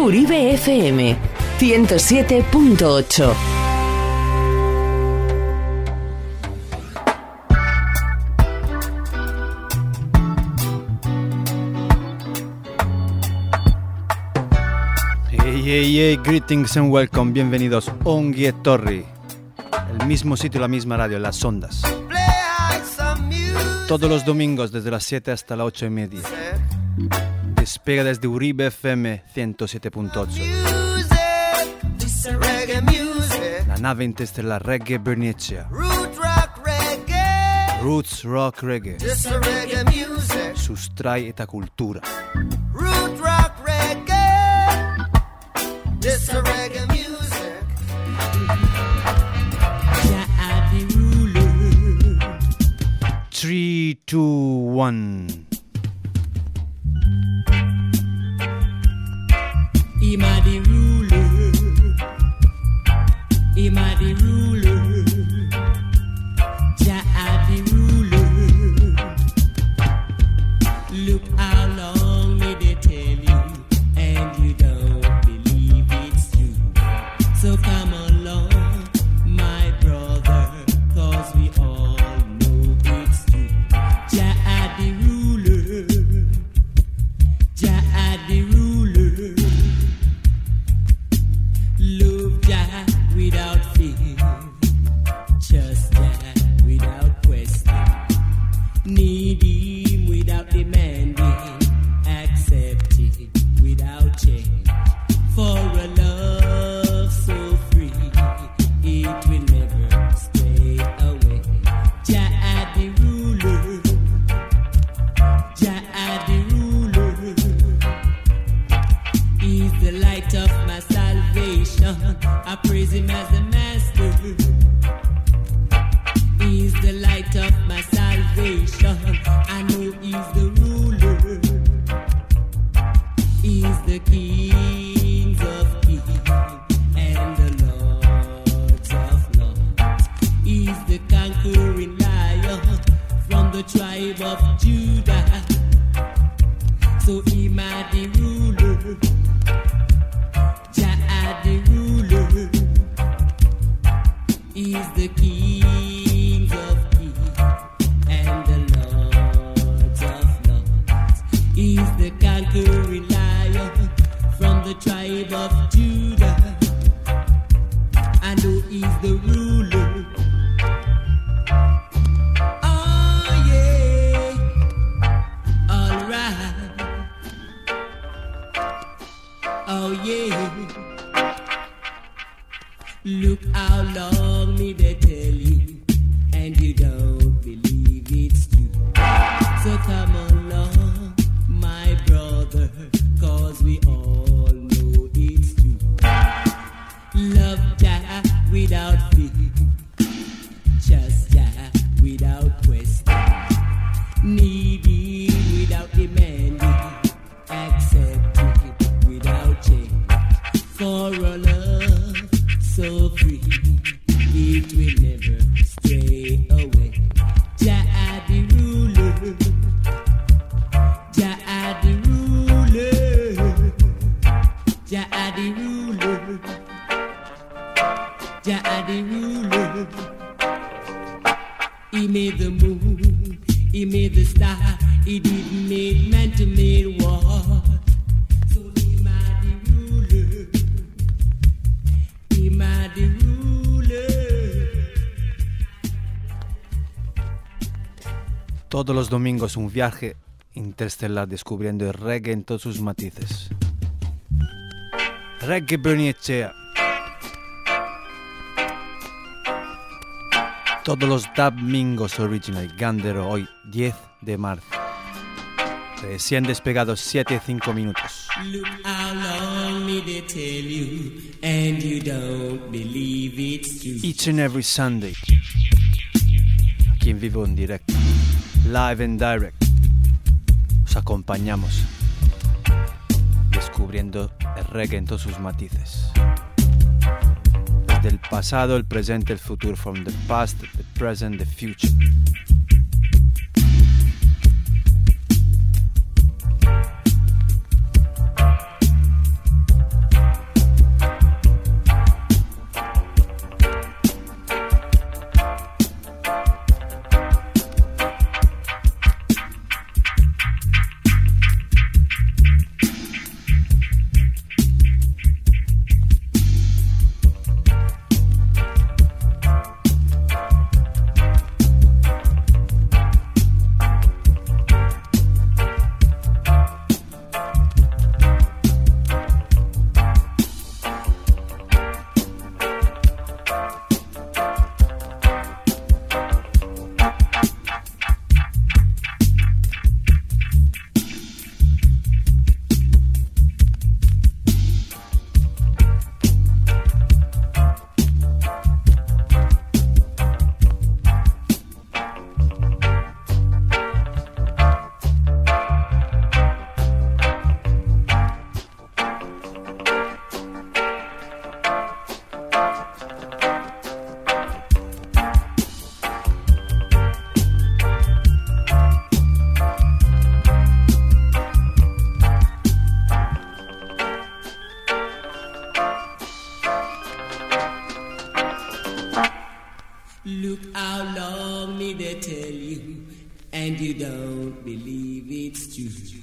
Uribe FM 107.8. Hey, hey, hey, greetings and welcome, bienvenidos Ongie Torri, el mismo sitio, la misma radio, las ondas. Todos los domingos desde las 7 hasta las 8 y media. Despega desde Uribe FM 107.8. La nave interstellar Reggae Bernicea. Roots Rock Reggae. Sustrai eta cultura. Root rock reggae. This a reggae music. Three, two, one. Him a the ruler. Him a the ruler. Los domingos un viaje interestelar descubriendo el reggae en todos sus matices. Reggae Bernicea. Todos los Domingos Original Gandero hoy 10 de marzo. Recién despegados 7 y 5 minutos. Look how long me they tell you, and you don't believe it's true. Each and every Sunday. Aquí en vivo en directo. Live and direct. Os acompañamos. Descubriendo el reggae en todos sus matices. Desde el pasado, el presente, el futuro. From the past, the present, the future. Look how long me they tell you, and you don't believe it's true.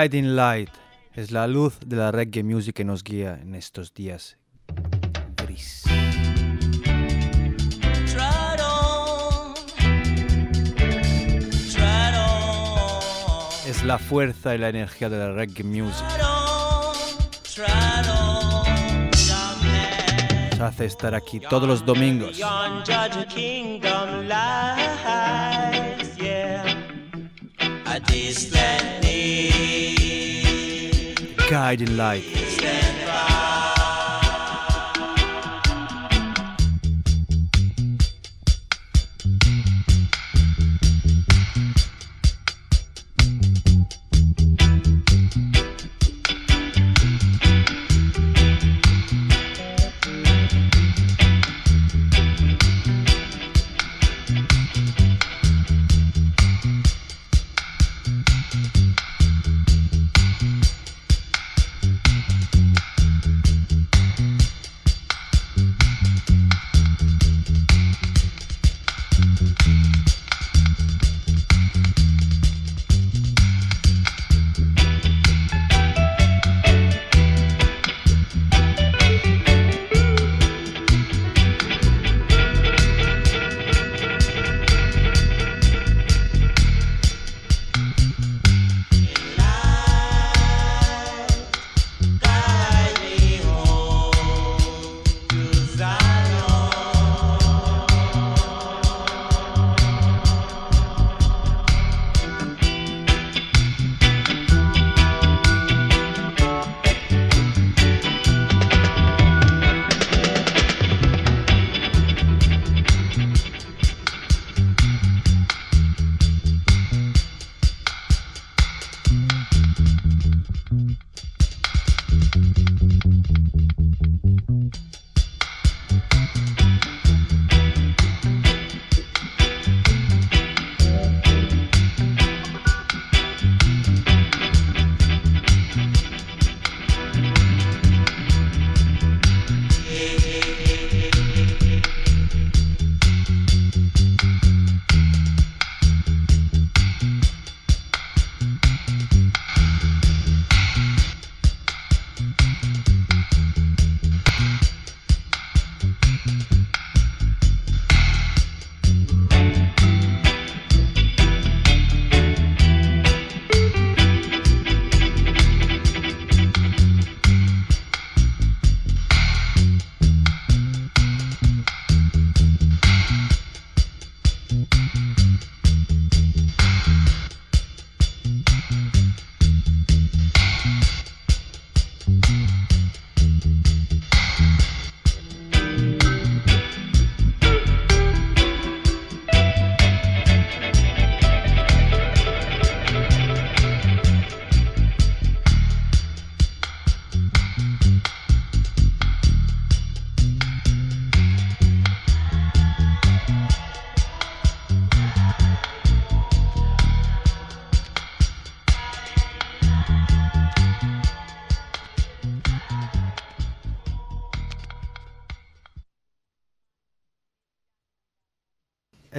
Guiding Light es la luz de la reggae music que nos guía en estos días gris. Es la fuerza y la energía de la reggae music. Nos hace estar aquí todos los domingos. A guiding light.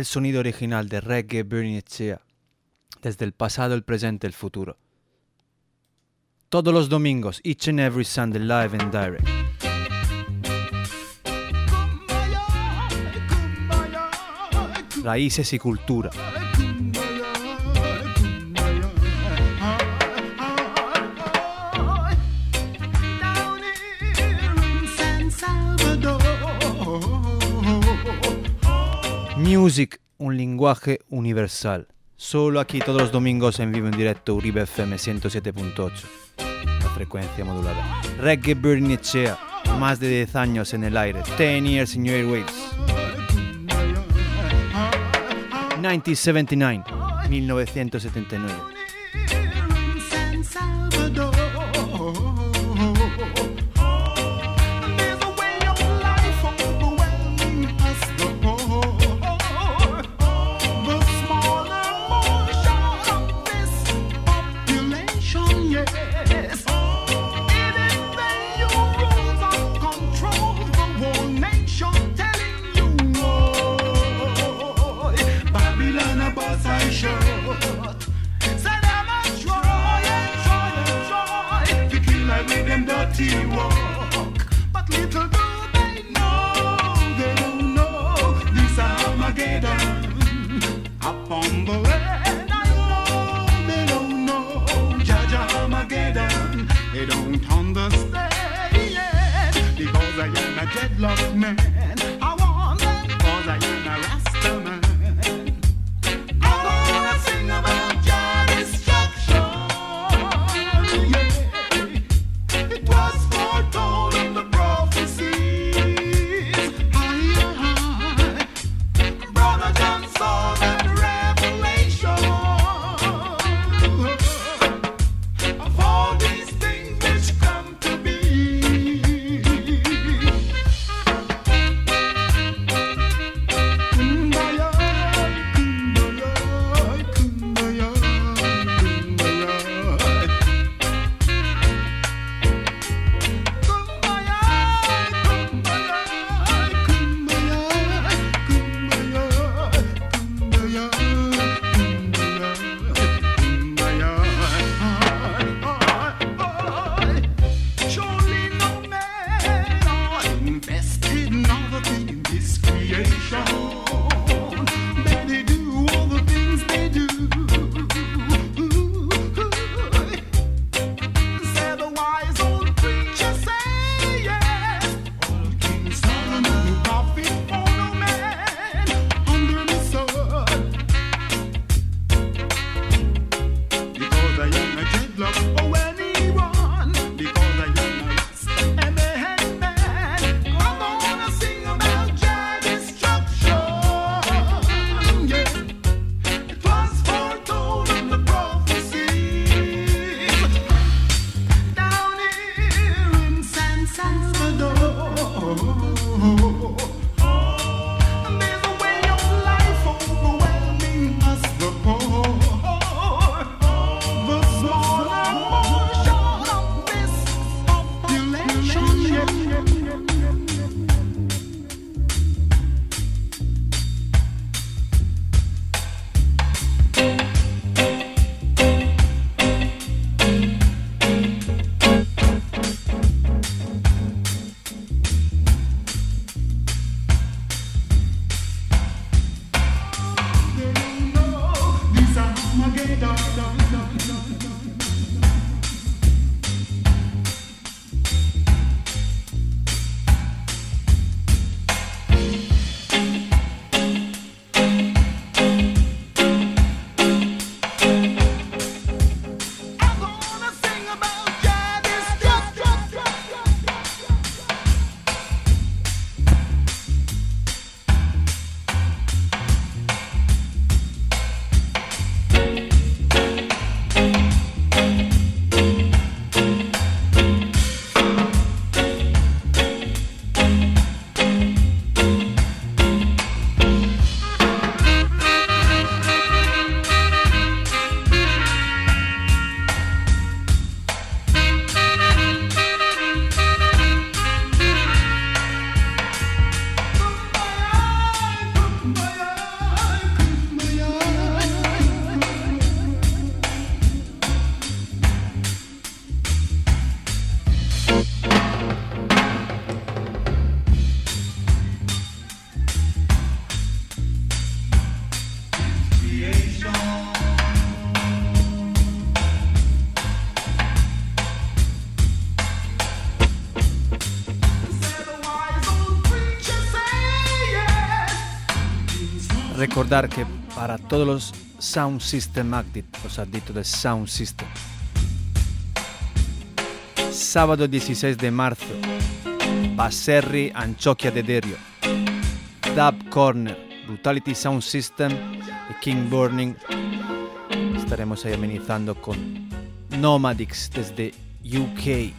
El sonido original de Reggae Bernicea, desde el pasado, el presente el futuro. Todos los domingos, each and every Sunday, live and direct. Raíces y cultura. Music, un lenguaje universal. Solo aquí todos los domingos en vivo en directo Uribe FM 107.8. La frecuencia modulada. Reggae Bernicea, más de 10 años en el aire. 10 years in your airwaves. 1979, 1979. Babylon a bus I shut. Said I'm a try and try and try to kill I with them dirty walk. But little do they know, they don't know this Armageddon upon the land. I know they don't know Jaja Armageddon. They don't understand because I am a dreadlock man. Recordar que para todos los Sound System Active, los adictos del Sound System, sábado 16 de marzo, Baserri, Anchoquia de Derio, Dub Corner, Brutality Sound System y King Burning. Estaremos ahí amenizando con Nomadics desde UK.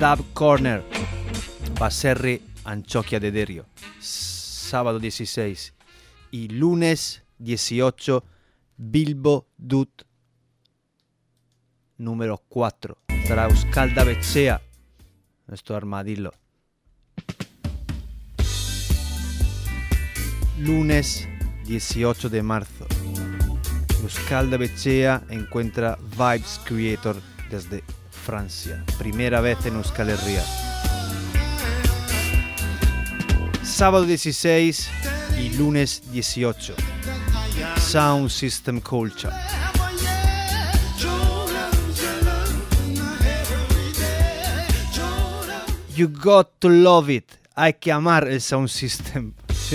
Dub Corner, Baserri, Anchoquia de Derio. Sábado 16 y lunes 18, Bilbo Dut número 4. Estará Euskalda Bechea, nuestro armadillo. Lunes 18 de marzo. Euskalda Bechea encuentra Vibes Creator desde Francia. Primera vez en Euskal Herria. Sábado 16 y lunes 18. Sound System Culture. You got to love it. Hay que amar el sound system.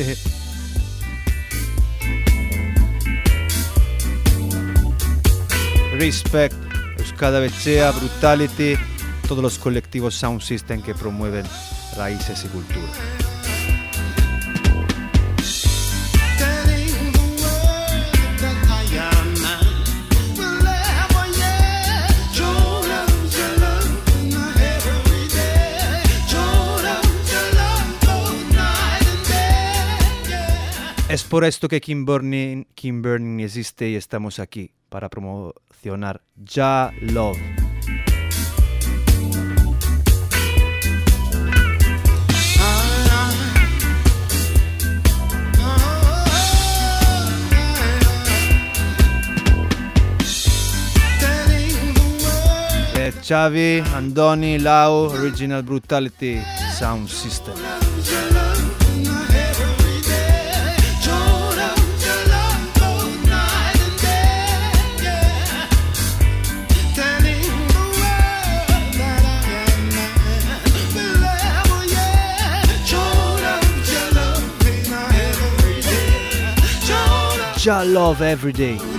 Respect, Euskada Bechea, Brutality, todos los colectivos sound system que promueven raíces y cultura. Es por esto que Kim Burning, existe y estamos aquí para promocionar Ya Love. Eh, Xavi, Andoni, Lau, Original Brutality Sound System. Show them Ja Love Every Day.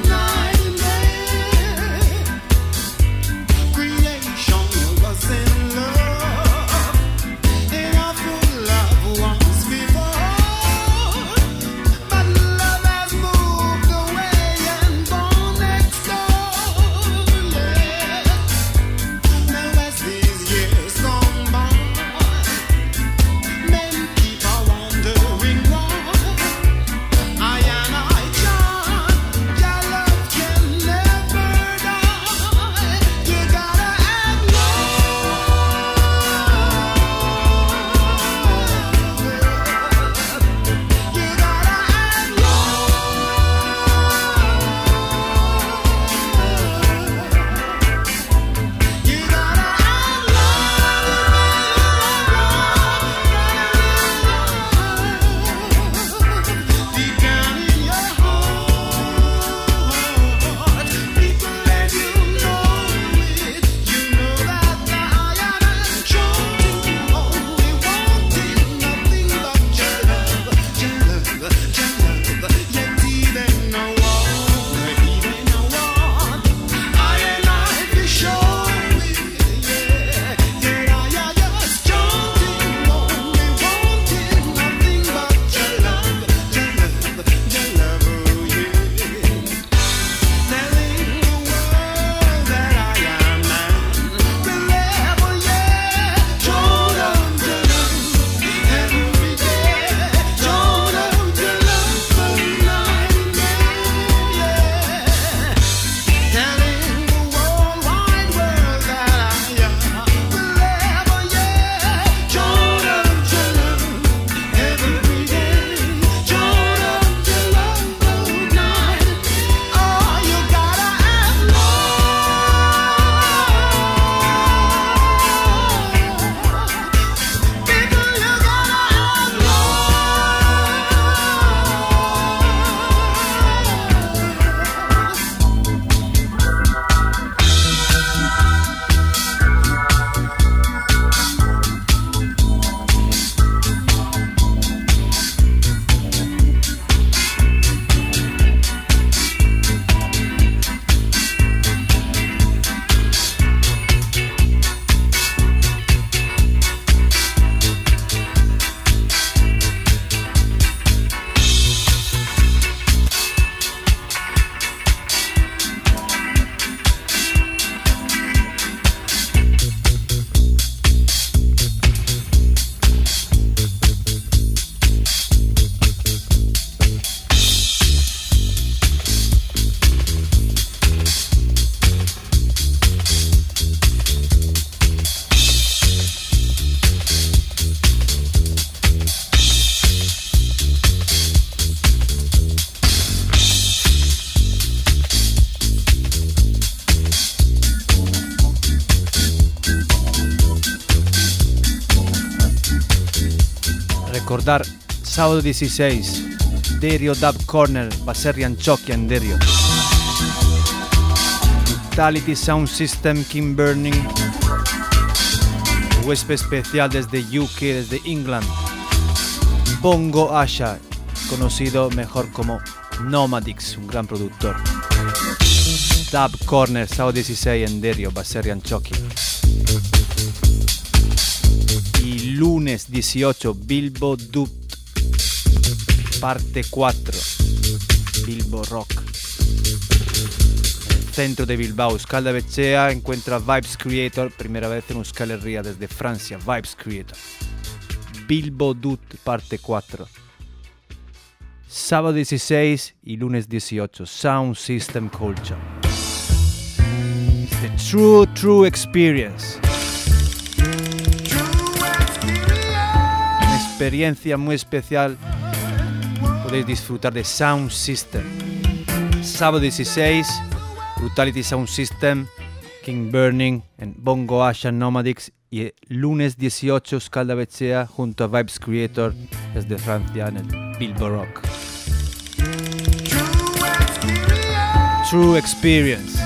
Sábado 16, Derio Dub Corner, Chocchia en Derio. Brutality Sound System, King Burning. Huésped especial desde UK, desde England. Bongo Asha, conocido mejor como Nomadix, un gran productor. Dub Corner, sábado 16 en Derio, Chocchia. Y lunes 18, Bilbo Dub parte 4, Bilbo Rock. El centro de Bilbao, Euskal Bechea encuentra Vibes Creator, primera vez en Euskal Herria desde Francia, Vibes Creator. Bilbo Dut parte 4. Sábado 16 y lunes 18, Sound System Culture. It's the true, true experience. Una experiencia muy especial. Podéis disfrutar de Sound System. Sábado 16, Brutality Sound System, King Burning en Bongo Asha Nomadics y lunes 18 Scalda Bechea junto a Vibes Creator desde Francia en el Bilbo Rock. True Experience.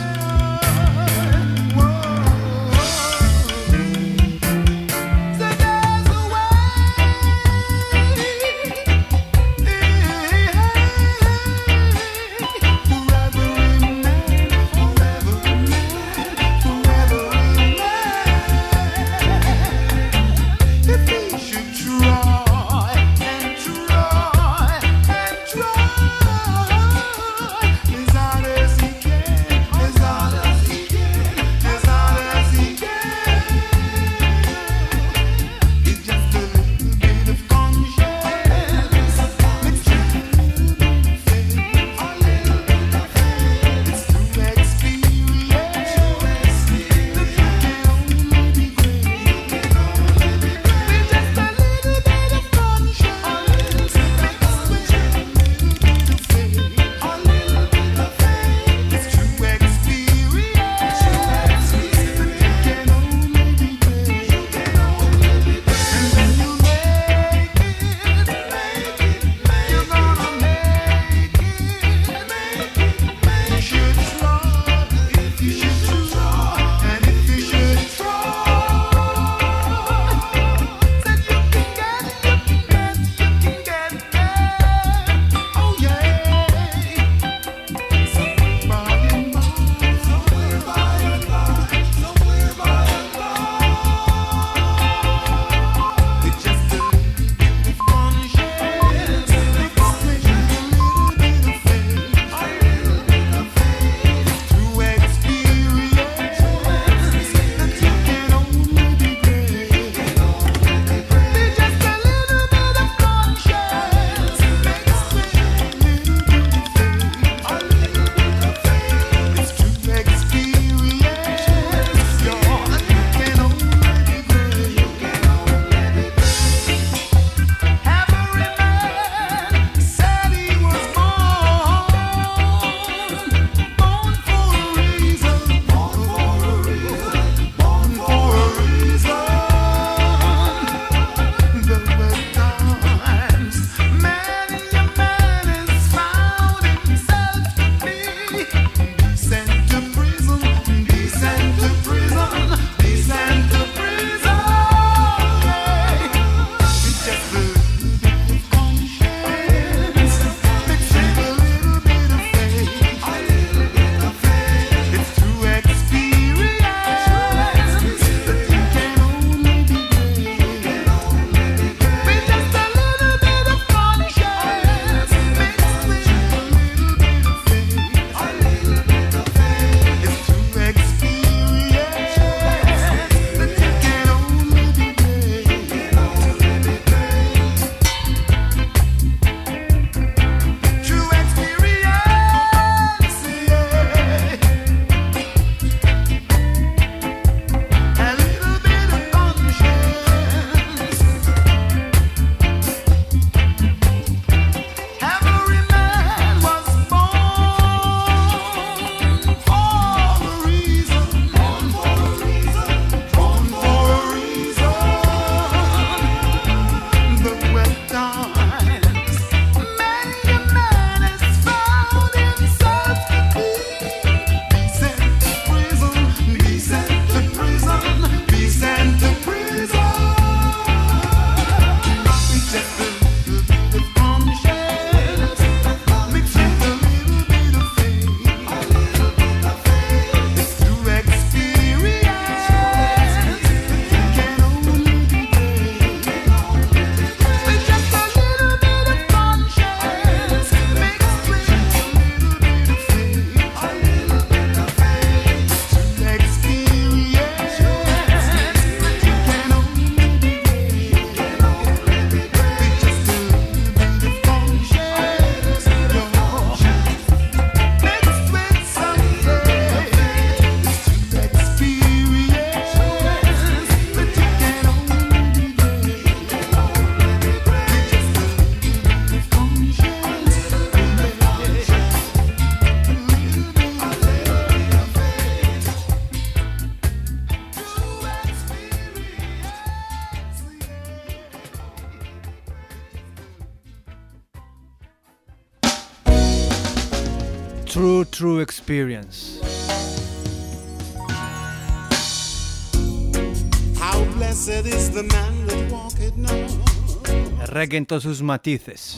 Reggae en todos sus matices.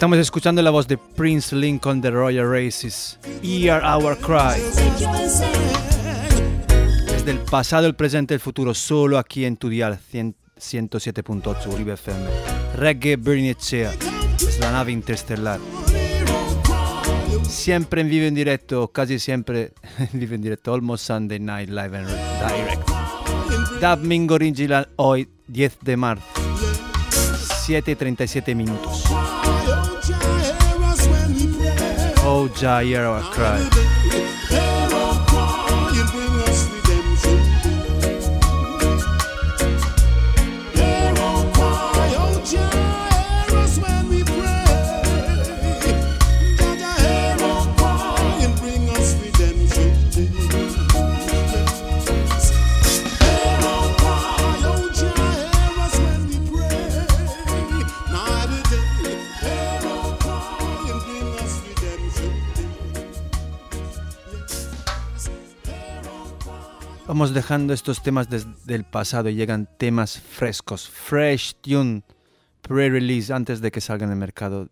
Estamos escuchando es la voz de Prince Lincoln de Royal Races. Hear Our Cry. Desde el pasado, el presente el futuro, solo aquí en tu dial 100 107.8 Uribe FM. Reggae Bernicea, es la nave interstellar. Siempre en vivo en directo, casi siempre en vivo en directo, almost Sunday night live and direct. Dub Mingo Original hoy, 10 de marzo, 7 y 37 minutos. Oh, Jah, hear our Vamos dejando estos temas desde el pasado y llegan temas frescos, fresh tune, pre-release, antes de que salgan al mercado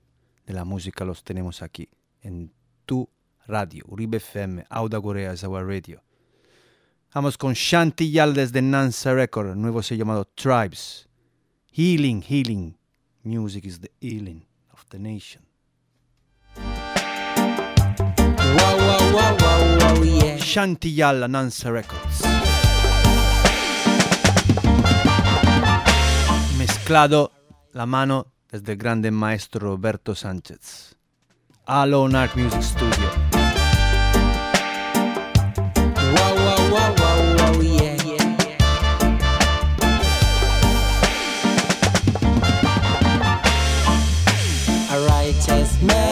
de la música. Los tenemos aquí en tu radio, Uribe FM, Auda Gorea, Zawa Radio. Vamos con Shanti Yal desde Nansa Record, nuevo sello llamado Tribes. Healing, healing. Music is the healing of the nation. Wow, wow, wow, wow, wow, yeah. Shanti Yalla Nansa Records. Mezclado la mano desde el grande maestro Roberto Sánchez. Alone Art Music Studio. Wow, yeah. Man.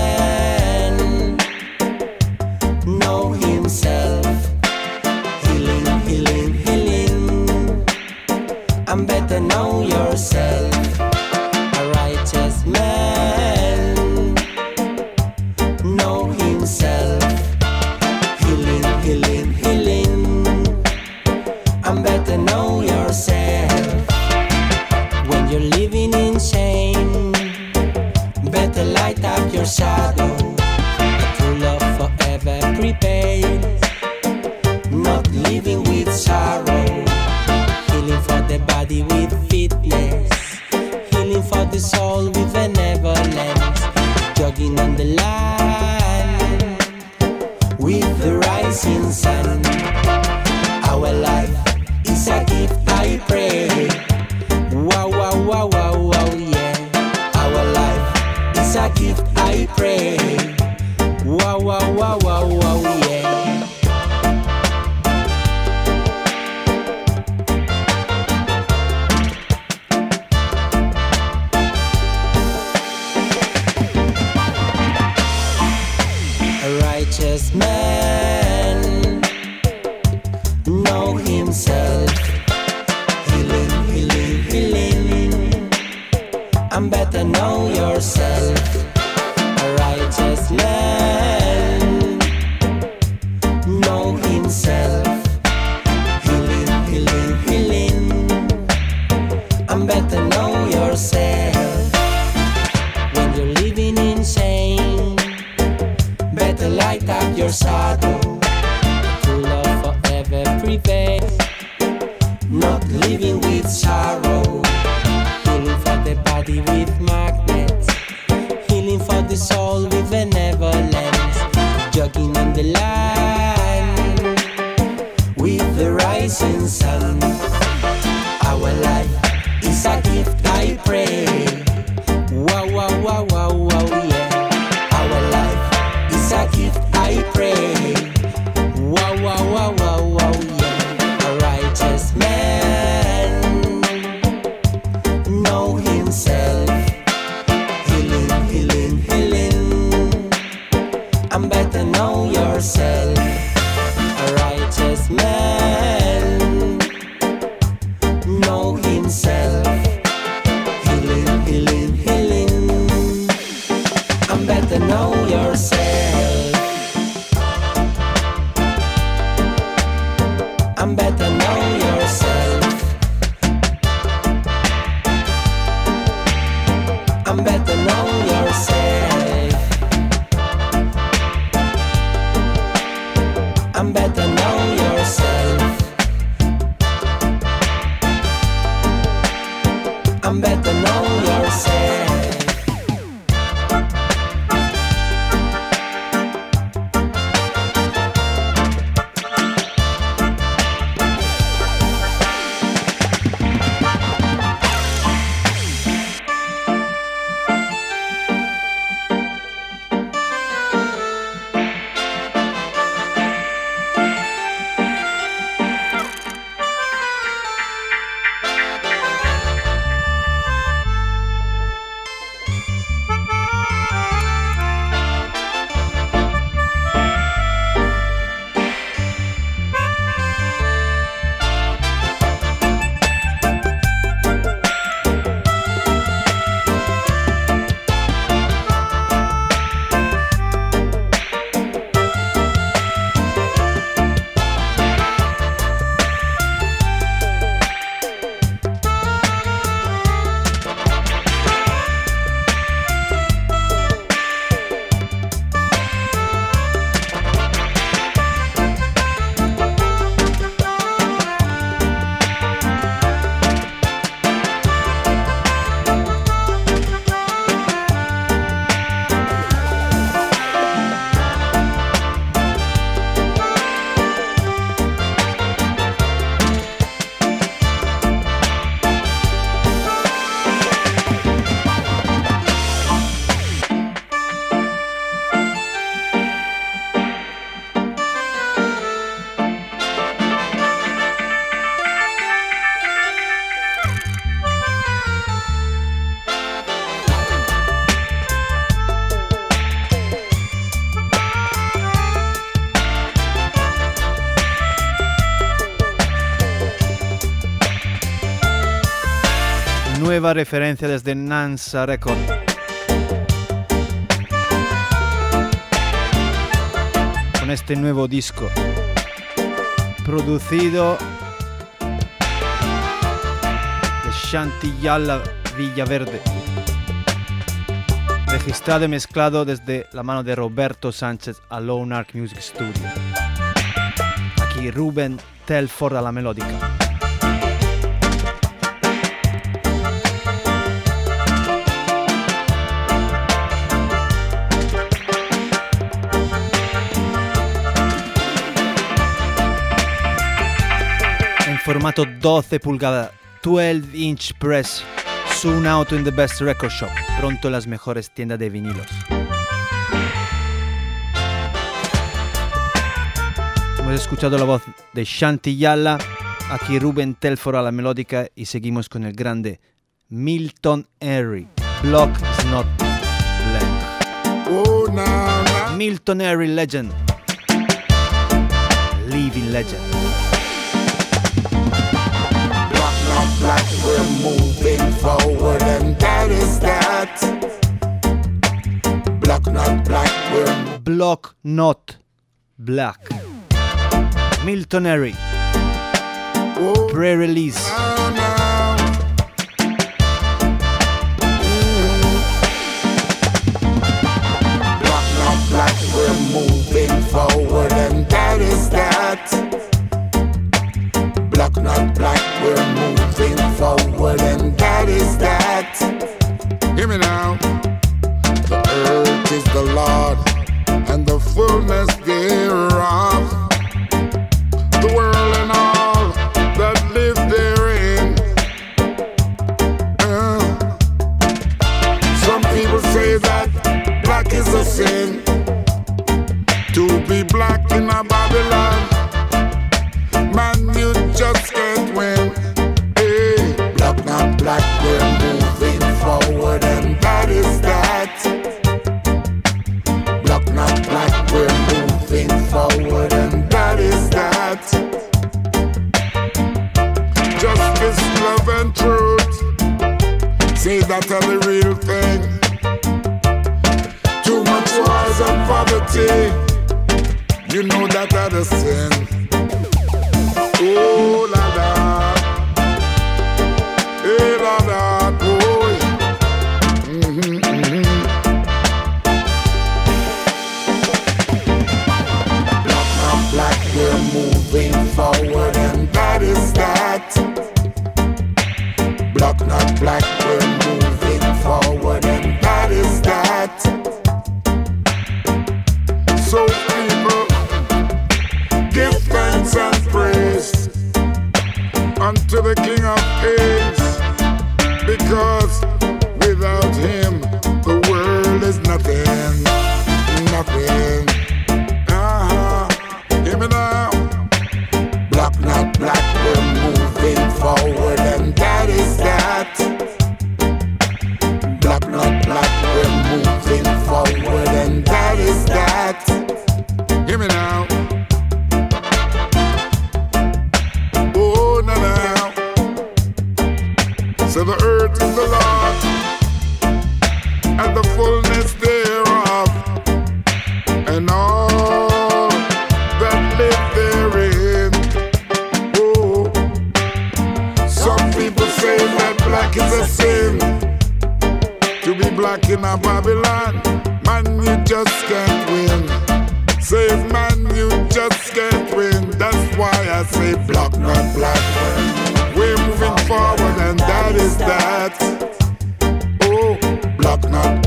Referencia desde Nansa Record. Con este nuevo disco. Producido de Shantiyala Villaverde. Registrado y mezclado desde la mano de Roberto Sánchez a Lone Ark Music Studio. Aquí Ruben Telford a la melódica. Formato 12 pulgadas, 12 inch press, soon out in the best record shop, pronto las mejores tiendas de vinilos. Hemos escuchado la voz de Shanti Yalla, aquí Ruben Telford a la melódica y seguimos con el grande Milton Henry. Block is not black. Oh. Milton Henry legend. Living legend. Black, we're moving forward, and that is that. Black, not black, we're Block not black. Milton oh, Pre-release. now, now. Black, not black, we're moving forward, and that is that. Not black, we're moving forward, and that is that. Hear me now. The earth is the Lord, and the fullness thereof. The world and all that live therein. Uh, some people say that black is a sin. To be black in a Babylon, man, you just can't win. Hey, black, not black, we're moving forward, and that is that. Black, not black, we're moving forward, and that is that. Justice, love, and truth. Say that are the real thing. Too much wars and poverty. You know that are the sin. Oh la la. La la, boy. Mhm, mhm. Black, we're moving forward, and that is that. Black, not black, unto the King of Kings,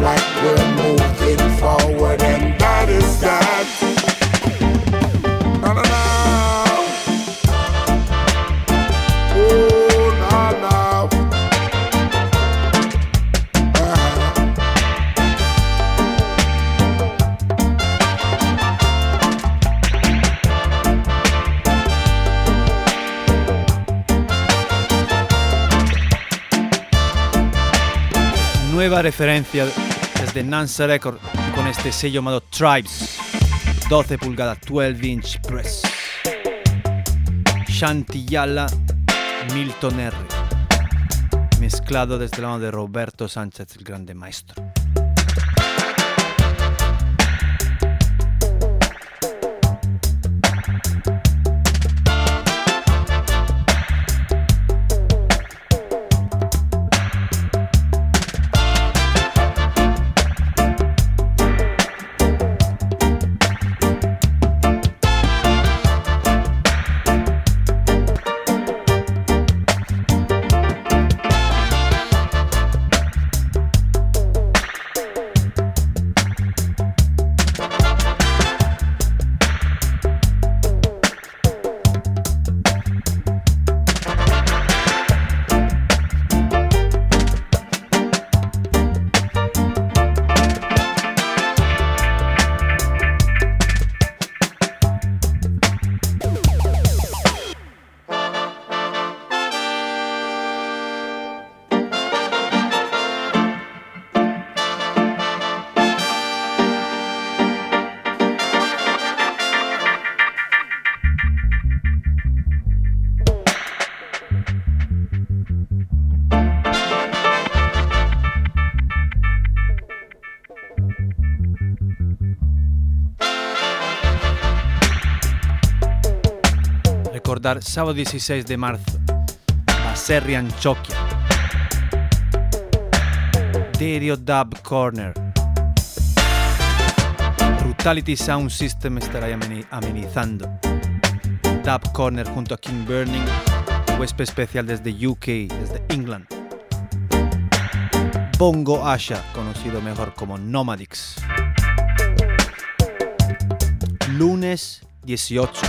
black, we're moving forward, and that is that. Oh. Nueva referencia desde Nansa Record con este sello llamado Tribes. 12 pulgadas, 12 inch press. Shantiyala Milton R. mezclado desde la mano de Roberto Sánchez, el grande maestro. Sábado 16 de marzo, Baserri Antioquia, Derio Dub Corner, Brutality Sound System estará ameni- amenizando, Dub Corner junto a King Burning, huésped especial desde UK, desde England. Bongo Asha, conocido mejor como Nomadix. Lunes 18 en el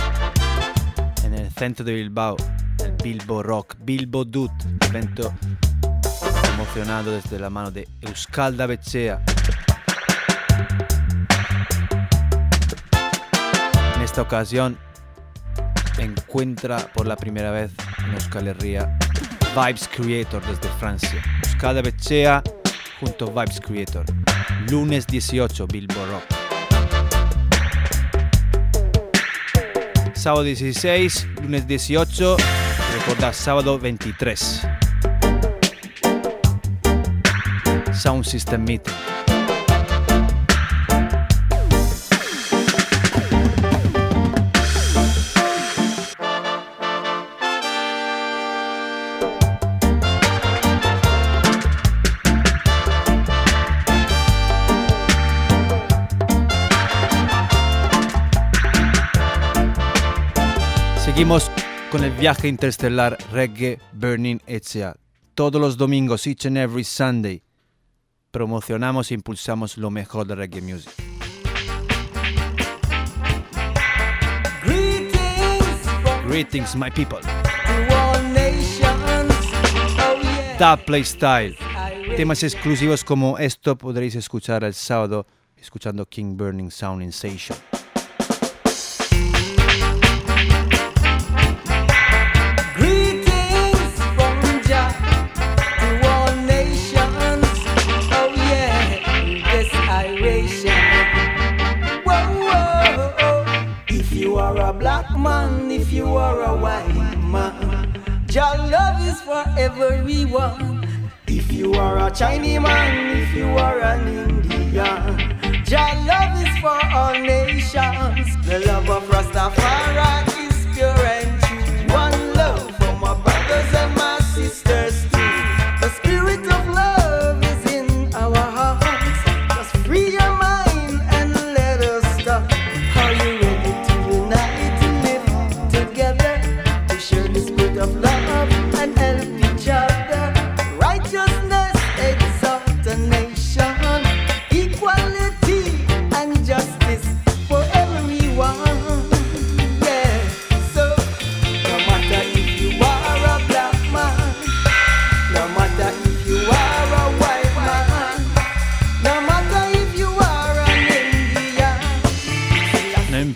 centro de Bilbao, el Bilbo Rock, Bilbo Dut, evento promocionado desde la mano de Euskalda Bechea. En esta ocasión encuentra por la primera vez en Euskal Herria Vibes Creator desde Francia. Euskalda Bechea junto a Vibes Creator. Lunes 18, Bilbo Rock. Sábado 16, lunes 18 y sábado 23. Sound System Meeting. Seguimos con el viaje interestelar Reggae Burning Echea. Todos los domingos, each and every Sunday, promocionamos e impulsamos lo mejor de reggae music. Greetings Greetings, my people. nations. Oh yeah. I Temas exclusivos como esto podréis escuchar el sábado escuchando King Burning Sound Sensation. Jah love is for everyone. If you are a Chinese man, if you are an Indian, Jah love is for all nations. The love of Rastafari is pure and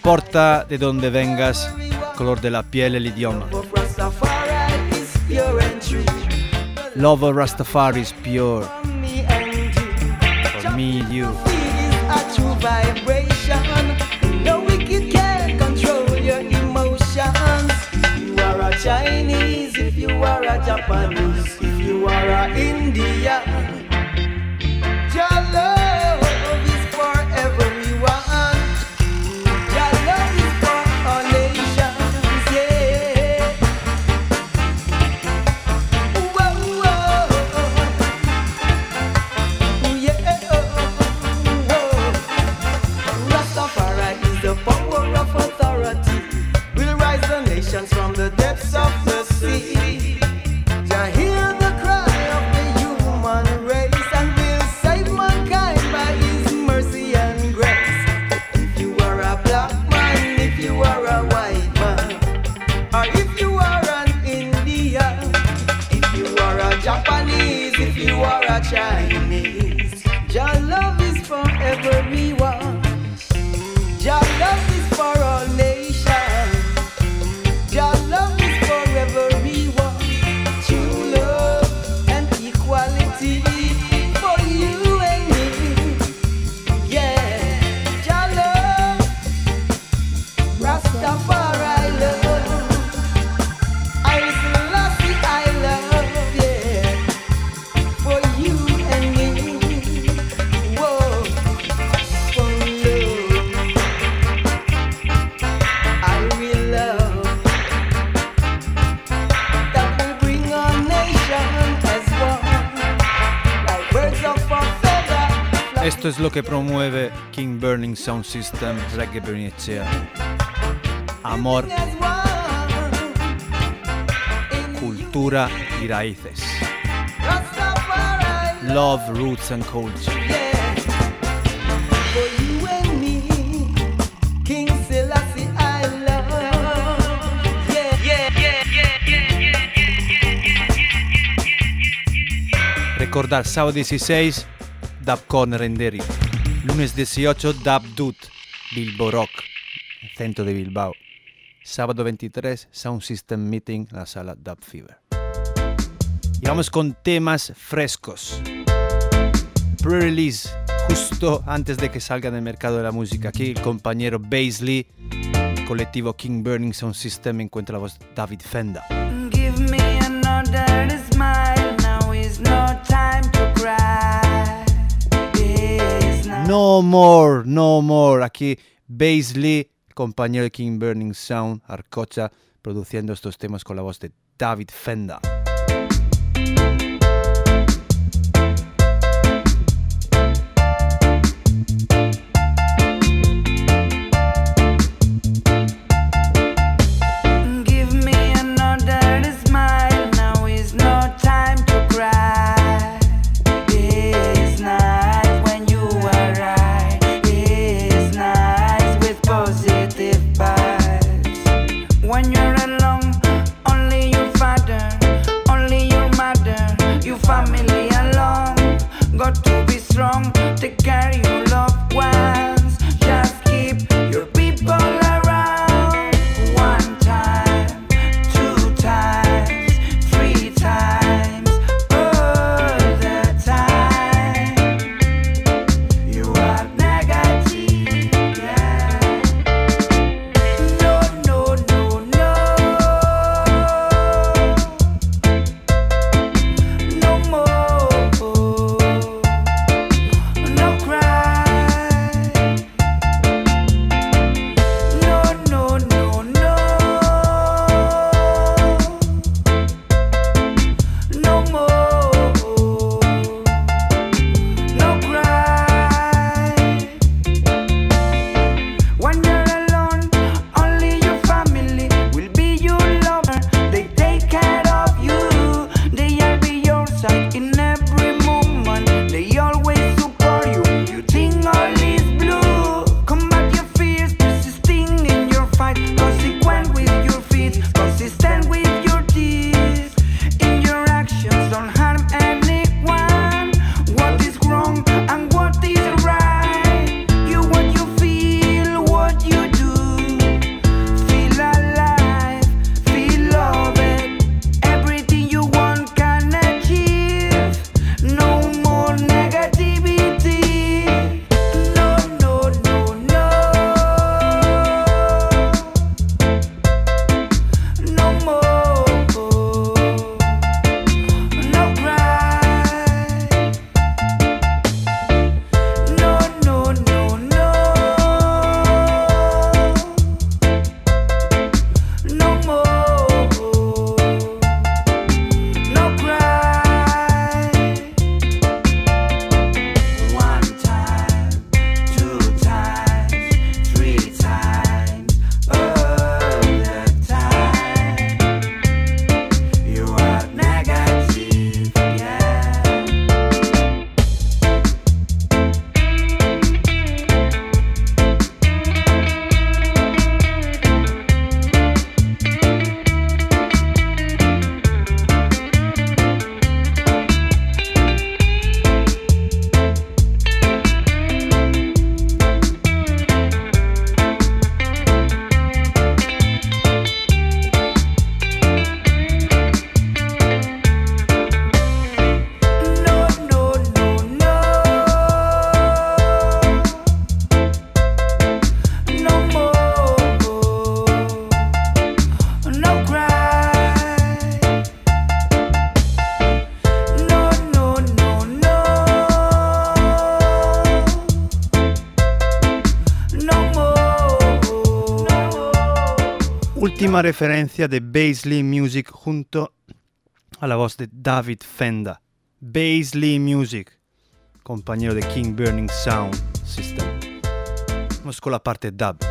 importa de dónde vengas, color de la piel, el idioma. Love of Rastafari is pure For me you. a a Chinese, if you are a Japanese, if you are Rastafari India. Que promueve King Burning Sound System Reggae Bernicea. Amor, cultura y raíces. Love, roots and culture. Recordar, sábado 16, Dub Corner en Derry. Lunes 18, Dub Dut, Bilbo Rock, centro de Bilbao. Sábado 23, Sound System Meeting, la sala Dub Fever. Y vamos con temas frescos. Pre-release, justo antes de que salga del mercado de la música. Aquí el compañero Baisley, colectivo King Burning Sound System, encuentra la voz David Fenda. Give me another smile. Now is no time No more, no more. Aquí Baisley, compañero de King Burning Sound, Arcocha, produciendo estos temas con la voz de David Fenda. Última referencia de Baisley Music junto a la voz de David Fenda. Baisley Music, compañero de King Burning Sound System. Vamos con la parte dub.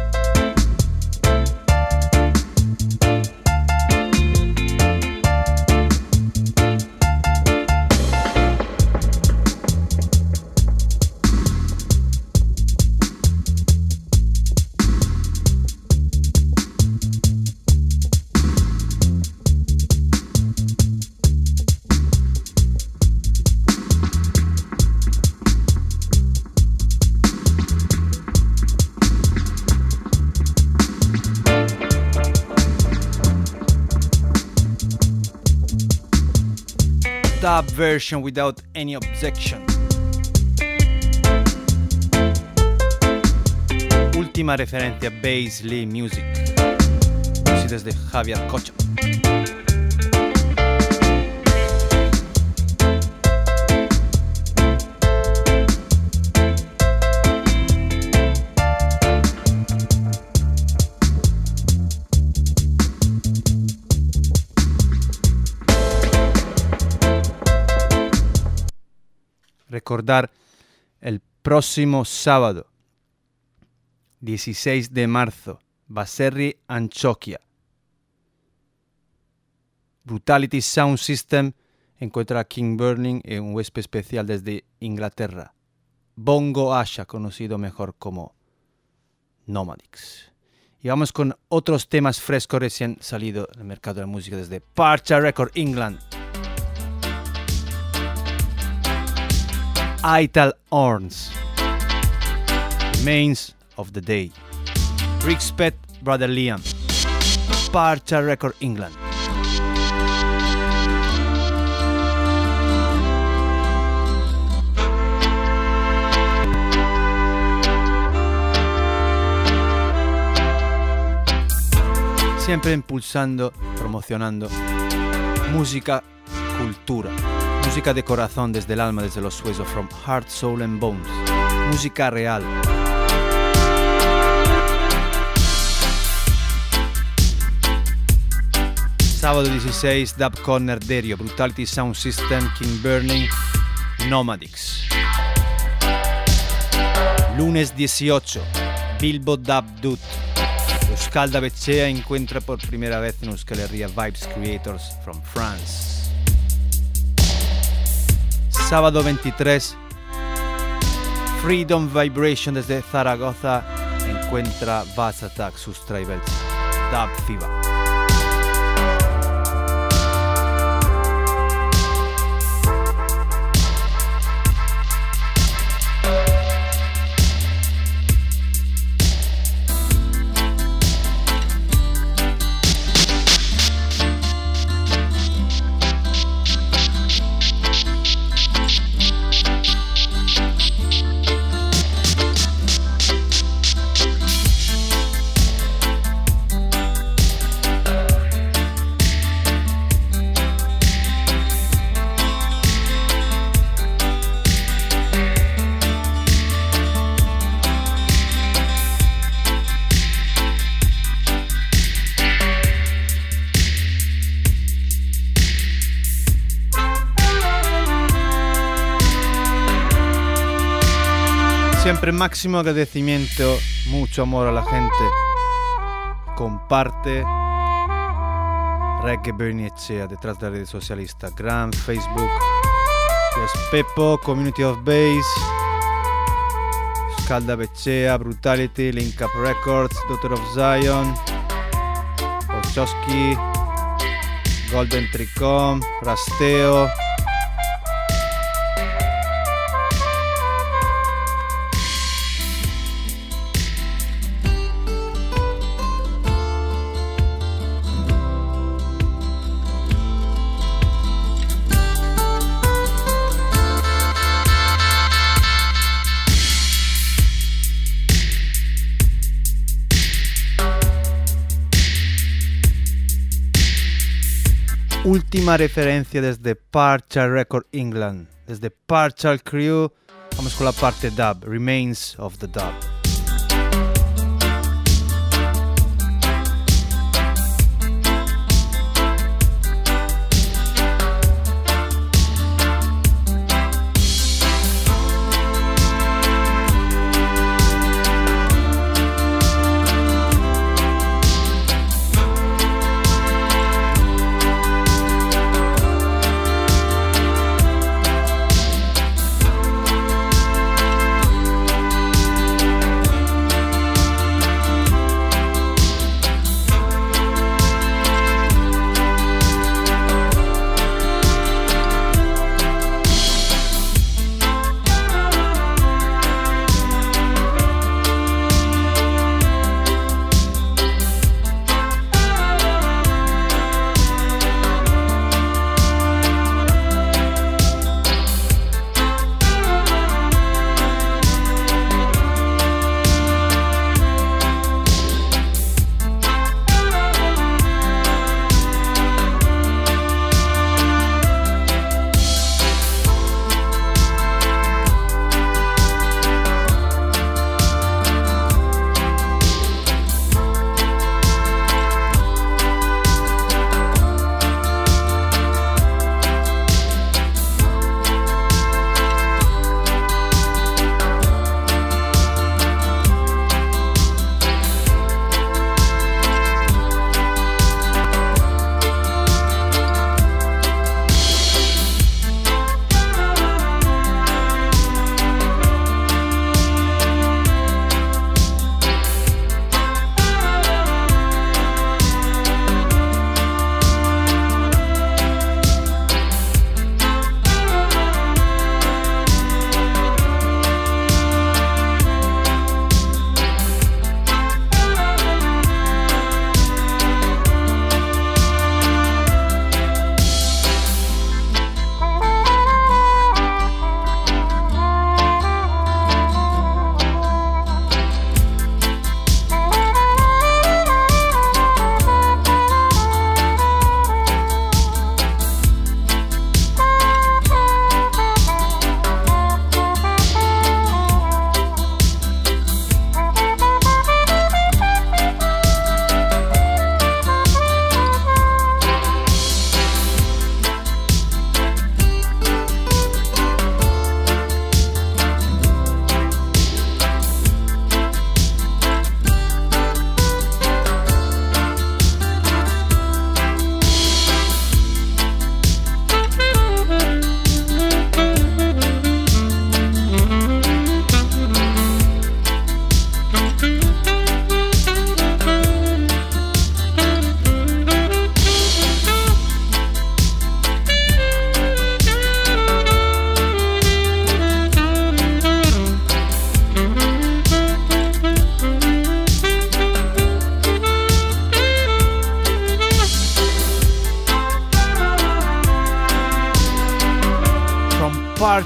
Version without any objection. Última referencia Baisley Music. Así desde Javier Cocho. Recordar el próximo sábado, 16 de marzo, Baserri, Anchoquia. Brutality Sound System encuentra a King Burning en un huésped especial desde Inglaterra. Bongo Asha, conocido mejor como Nomadics. Y vamos con otros temas frescos recién salido del mercado de la música desde Parcha Record England. Ital Orns. Remains of the Day. Rick's Pet, Brother Liam. Parcha Record England. Siempre impulsando, promocionando música, cultura. Música de corazón desde el alma, desde los huesos, from heart, soul and bones. Música real. Sábado 16, Dub Corner Derio, Brutality Sound System, King Burning, Nomadics. Lunes 18, Bilbo Dub Dut. Euskalda Becea encuentra por primera vez en Euskalería Vibes Creators from France. Sábado 23, Freedom Vibration desde Zaragoza. Encuentra Bass Attack sus Tribals Dub Fiba. Siempre máximo agradecimiento, mucho amor a la gente. Comparte. Reggae Berniechea detrás de la red social Instagram, Facebook. Yes Pepo, Community of Bass. Scalda Becea, Brutality, Link Up Records, Daughter of Zion. Ochowski. Golden Tricom, Rasteo. Última referencia desde Partial Record England. Desde Partial Crew, vamos con la parte dub, Remains of the Dub.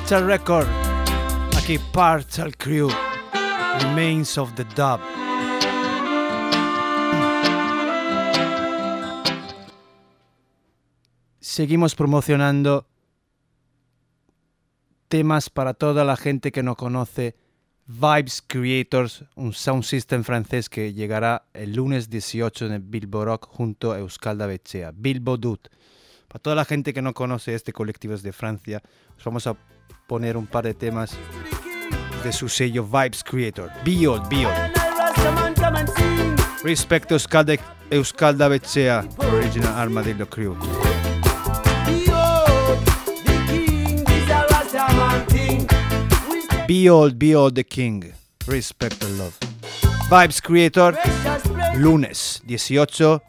Partial Record. Aquí Partial Crew. Remains of the Dub. Seguimos promocionando temas para toda la gente que no conoce Vibes Creators, un sound system francés que llegará el lunes 18 en Bilbo Rock junto a Euskalda Bechea. Bilbo Dut. Para toda la gente que no conoce este colectivo de Francia, os vamos a poner un par de temas de su sello Vibes Creator. Be old, be old. And I Rastaman come and sing. Respect Euskalda, Euskalda Bechea, original Armadillo Crew. Be old, be old the king. Respect and love. Vibes Creator, lunes 18,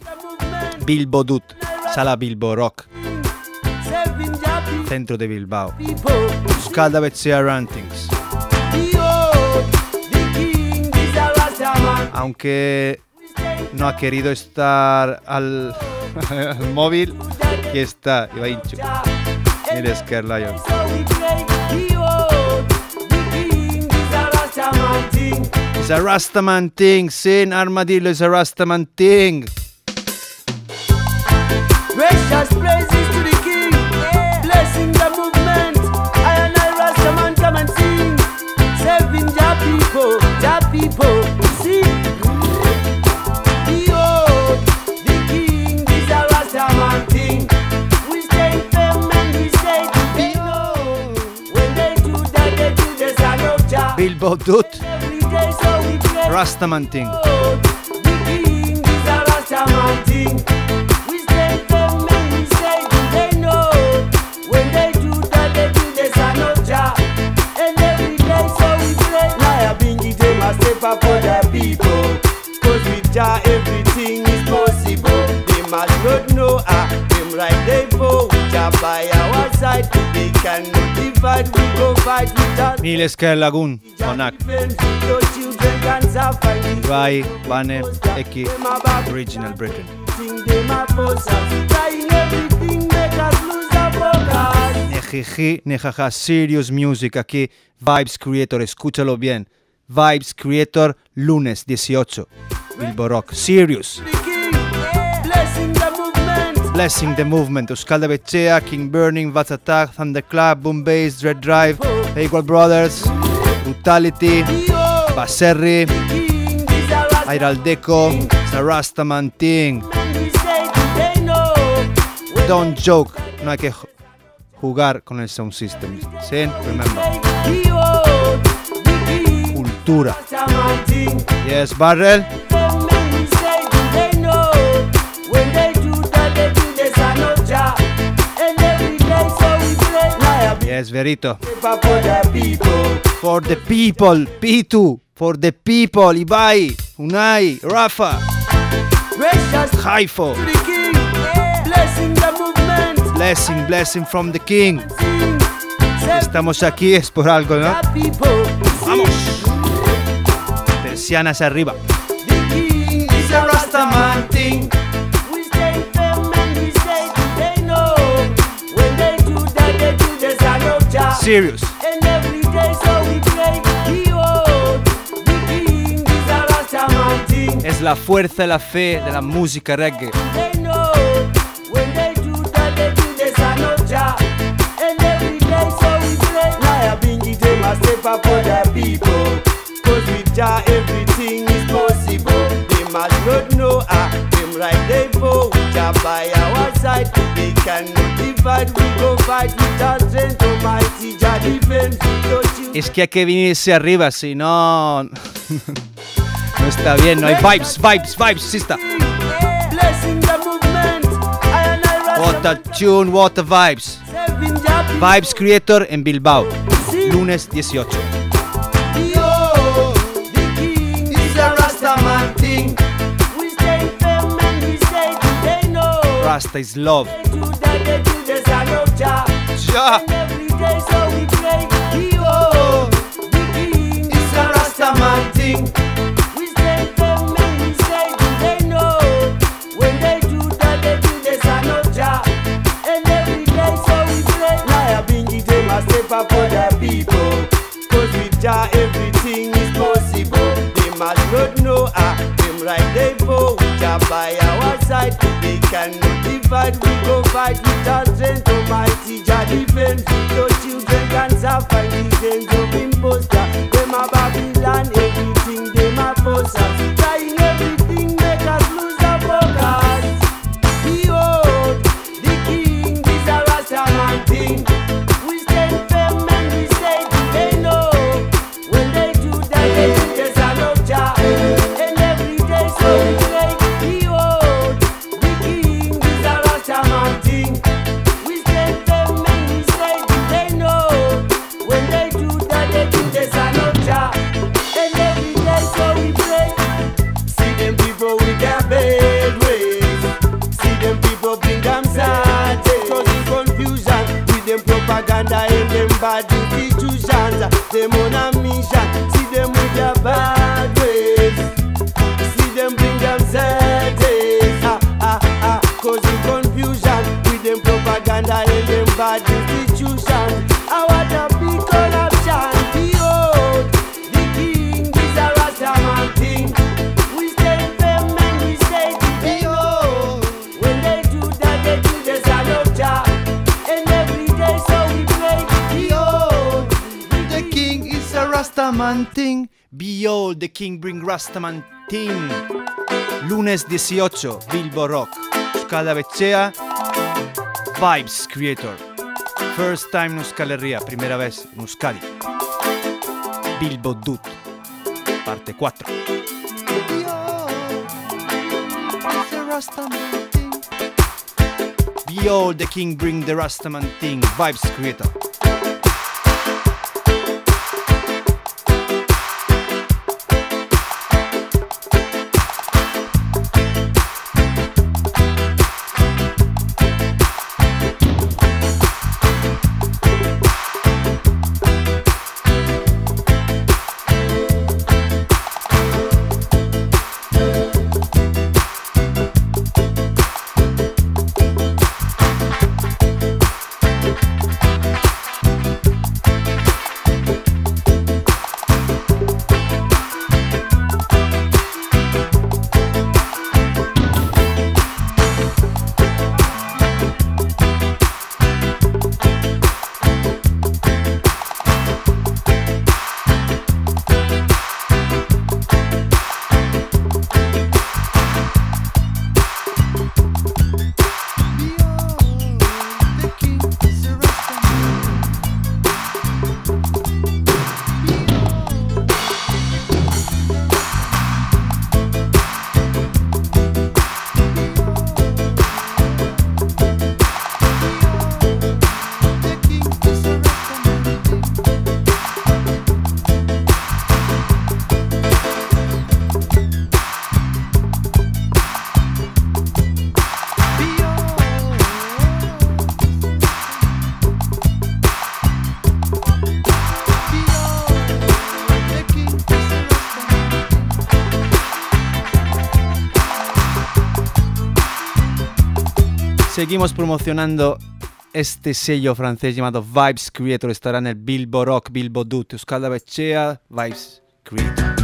the movement. Bilbo Dut, Sala Bilbo Rock, centro de Bilbao. Bechea Rantings. Aunque no ha querido estar al, al móvil, aquí está, iba hincho. Mire, Scare Lion. It's a Rastaman thing, sin Armadillo is a Rastaman thing. Precious praises to the The movement. I and I Rastaman come and sing. Serving the people, the people. See. Behold, the king is a Rastaman thing. We stay firm and we stay. When they do that, they do this anoja. Bilbo Dut, Every day so. Rastaman thing. The king is a Rastaman thing. Up for the people. Cause with Jah everything is possible. They must not know ah, them right they for with Jah by our side. They cannot divide, we go fight with us. Mil Scare Lagoon, Onak, Bane, Eki, Original Britain. Nejiji, nejaja, Serious Music, aquí Vibes Creator, escúchalo bien. Vibes Creator, lunes 18, Bilbo Rock. King, blessing the movement. Euskalda Bechea, King Burning, Vats Attack, Thunder Club, Boom Bass, Dread Drive, Equal Brothers, Brutality, Baserri, Airaldeco, Sarastaman. When Don't joke, no hay que ju- jugar con el sound system. ¿Sí? Remember. Yes, Barrel. Yes, Verito. for the people. Pitu. For the people, Ibai, Unai, Rafa, Haifo. blessing. Blessing, from the King. Estamos aquí es por algo, ¿no? Arriba. Serious. Es la fuerza y la fe de la música reggae. The. Jah everything is possible. They must not know ah, them right they for with Jah by our side. They cannot divide, we go fight with our strength. Almighty Jah defend. Don't you Es que hay que venirse arriba, si no. no está bien, no hay vibes, vibes, vibes, sí está. What a tune, what a vibes. Vibes Creator en Bilbao, lunes 18. Rasta is love. Ja. For the people, with Jah everything is possible. Them not know, ah, right there by our side. They cannot divide, we go fight with our strength. Almighty Jah defend. No children can suffer these ends of imposter. They're my Babylon, everything they're my possess. badiki tuzanza zemonamisha Rastamantin. Behold the King Bring Rastamantin. Lunes 18, Bilbo Rock. Scala Bechea. Vibes Creator. First time en Euskal Herria, primera vez en Euskadi. Bilbo Dut. Parte 4. Behold the King Bring the Rastaman Ting, Vibes Creator. Seguimos promocionando este sello francés llamado Vibes Creator. Estará en el Bilbo Rock, Bilbo Dut, Euskal Bechea, Vibes Creator.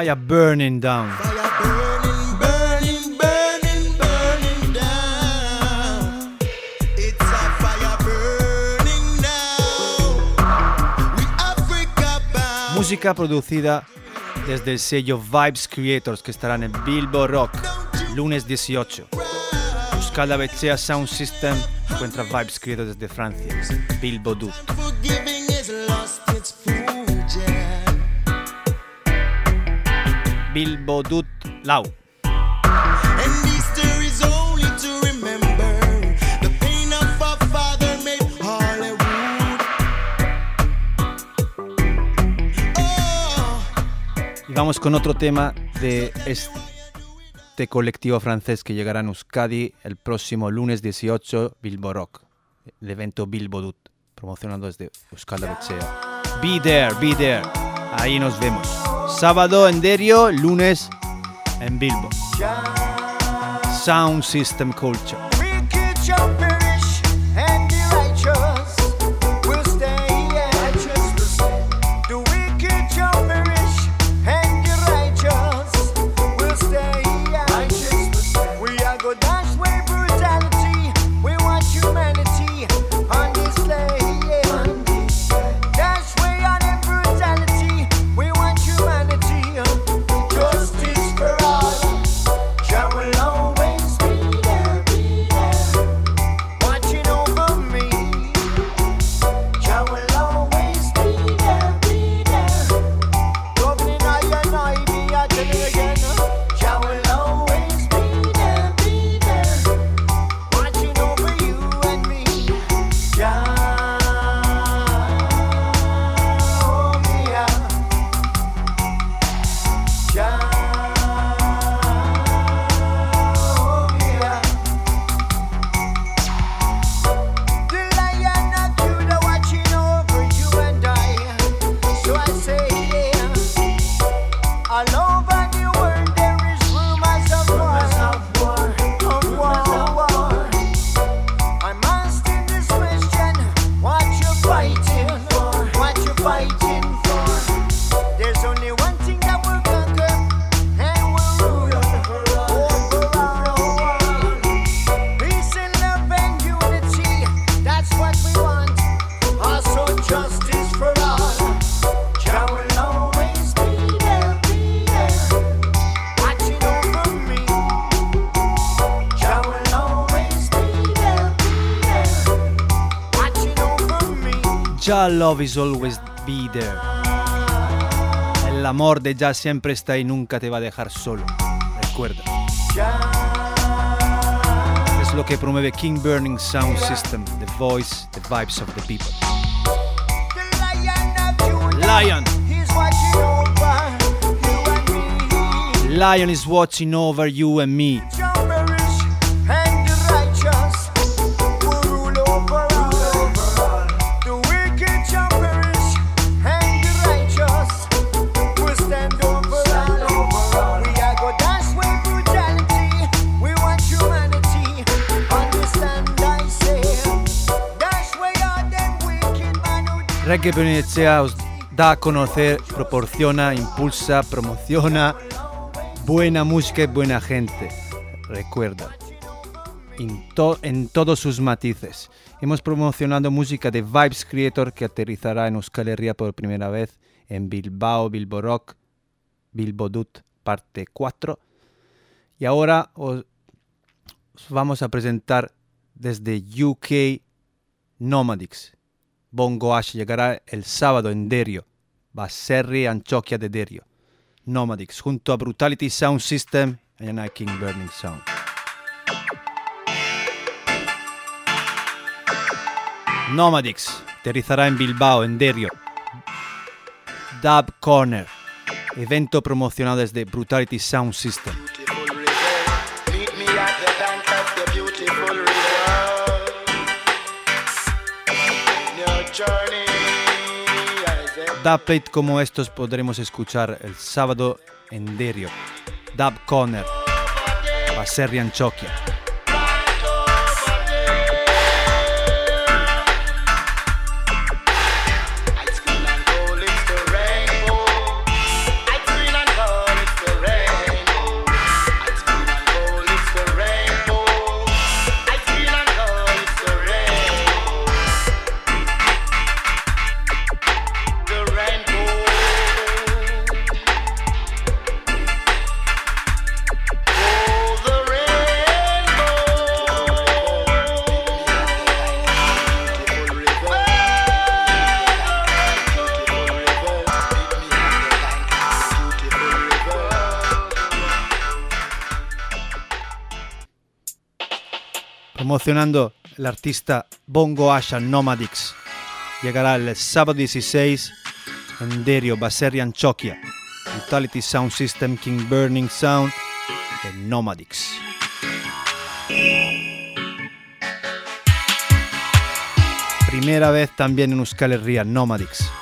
Fire burning, down. Música producida desde el sello Vibes Creators que estarán en Bilbo Rock lunes 18. Buscad la Sound System, encuentra Vibes Creators desde Francia. Bilbo Dut. Hollywood. Oh, Y vamos con otro tema de este colectivo francés que llegará en Euskadi el próximo lunes 18, Bilbo Rock, el evento Bilbo Dut, promocionando desde Euskal Bechea. Be there, be there. Ahí nos vemos. Sábado en Derio, lunes en Bilbo. Sound System Culture. Love is always be there. El amor de Jah siempre está y nunca te va a dejar solo. Recuerda. Es lo que promueve King Burning Sound System, the voice, the vibes of the people. Lion. Lion is watching over you and me. Reggae Benechea os da a conocer, proporciona, impulsa, promociona buena música y buena gente. Recuerda, en, to- en todos sus matices. Hemos promocionado música de Vibes Creator que aterrizará en Euskal Herria por primera vez en Bilbao, Bilbo Rock, Bilbo Dut, parte 4. Y ahora os vamos a presentar desde UK Nomadics. Bongo Ash llegará el sábado en Derio, Baserri Anchoquia de Derio. Nomadics junto a Brutality Sound System y a Night King Burning Sound. Nomadics aterrizará en Bilbao, en Derio. Dub Corner, evento promocionado desde Brutality Sound System. Dubplate como estos podremos escuchar el sábado en Derio. Dub Corner, Baserri Anchoquia. Promocionando el artista Bongo Asha Nomadix. Llegará el sábado 16 en Derio, Baserri, Antioquia. Brutality Sound System, King Burning Sound de Nomadix. Primera vez también en Euskal Herria, Nomadix.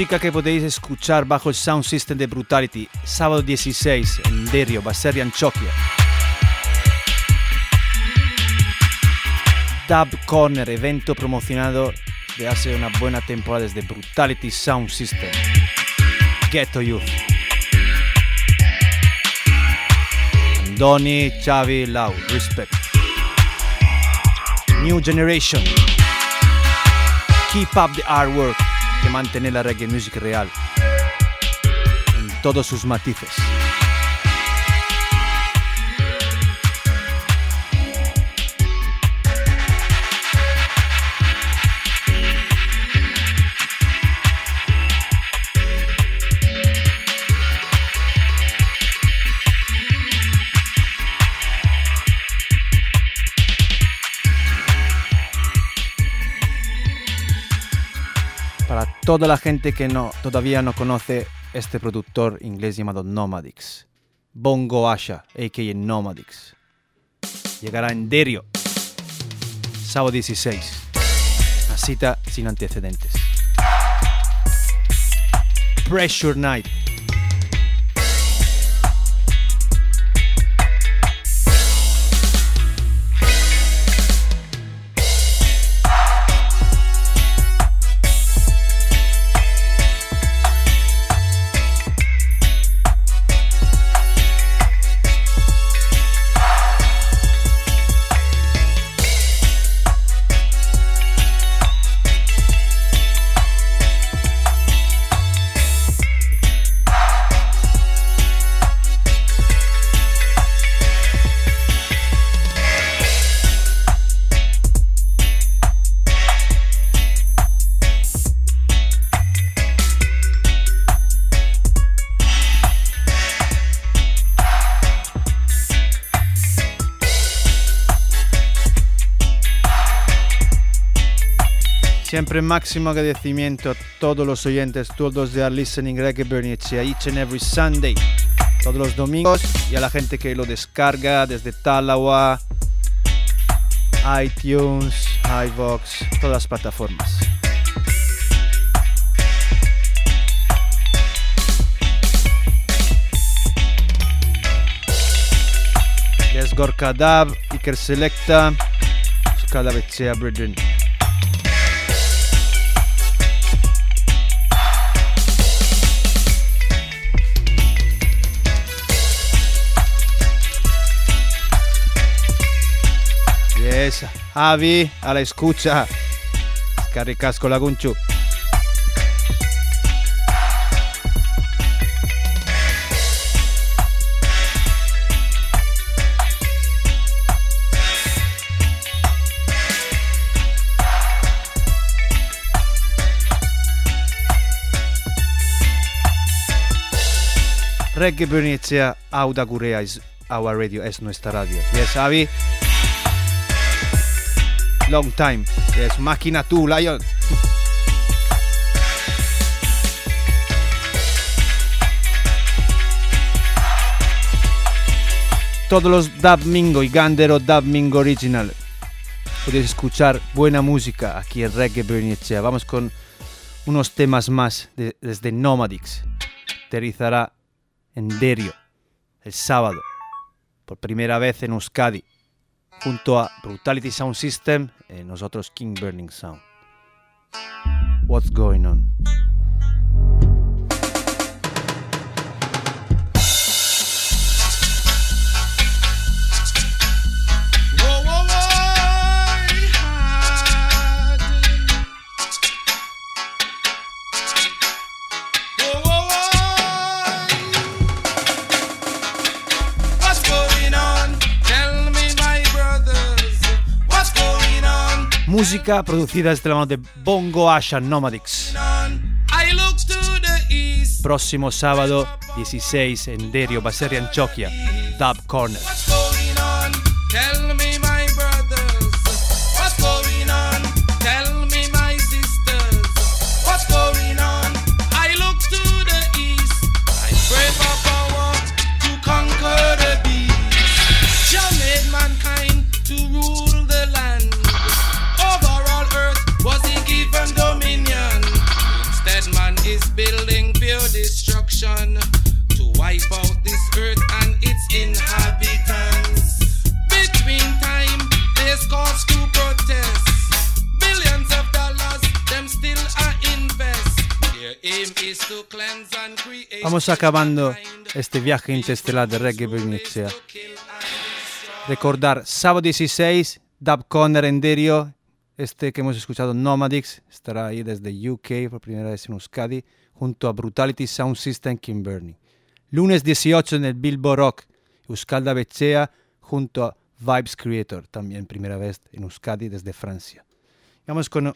Música que podéis escuchar bajo el sound system de Brutality, sábado 16 en Derio, Baserri, Antioquia. Dub Corner, evento promocionado de hace una buena temporada desde Brutality Sound System. Ghetto Youth. Andoni, Xavi, Lau, respect. New Generation. Keep up the artwork que mantener la reggae music real en todos sus matices. Toda la gente que no, todavía no conoce este productor inglés llamado Nomadix. Bongo Asha, a.k.a. Nomadix. Llegará en Derio, sábado 16. Una cita sin antecedentes. Pressure Night. Siempre máximo agradecimiento a todos los oyentes, todos de are listening Reggae Bernice, a each and every Sunday, todos los domingos, y a la gente que lo descarga desde Talawa, iTunes, iVox, todas las plataformas. Les Gorka Dab, Iker Selecta, Skala Vecea Avi, a la escucha. Caricasco Lagunchu. Reggae Venecia, Auda Gurea es our radio, es nuestra radio. Yes, Avi. Long time. Yes, máquina tú, Lion. Todos los Dub Mingo y Gandero Dub Mingo Original. Podéis escuchar buena música aquí en Reggae Bernicea. Vamos con unos temas más de- desde Nomadics. Aterrizará en Derio el sábado, por primera vez en Euskadi, junto a Brutality Sound System y nosotros King Burning Sound. What's going on? Música producida desde la mano de Bongo Asha Nomadics. Próximo sábado 16 en Derio, va a ser Antioquia, Dub Corner. Vamos acabando este viaje interestelar de Reggae Bernicea. Recordar, sábado 16, Dub Corner en Derio. Este que hemos escuchado, Nomadics, estará ahí desde UK por primera vez en Euskadi, junto a Brutality Sound System Kim Bernie. Lunes 18 en el Bilbo Rock, Euskalda Bechea, junto a Vibes Creator, también primera vez en Euskadi desde Francia. Vamos con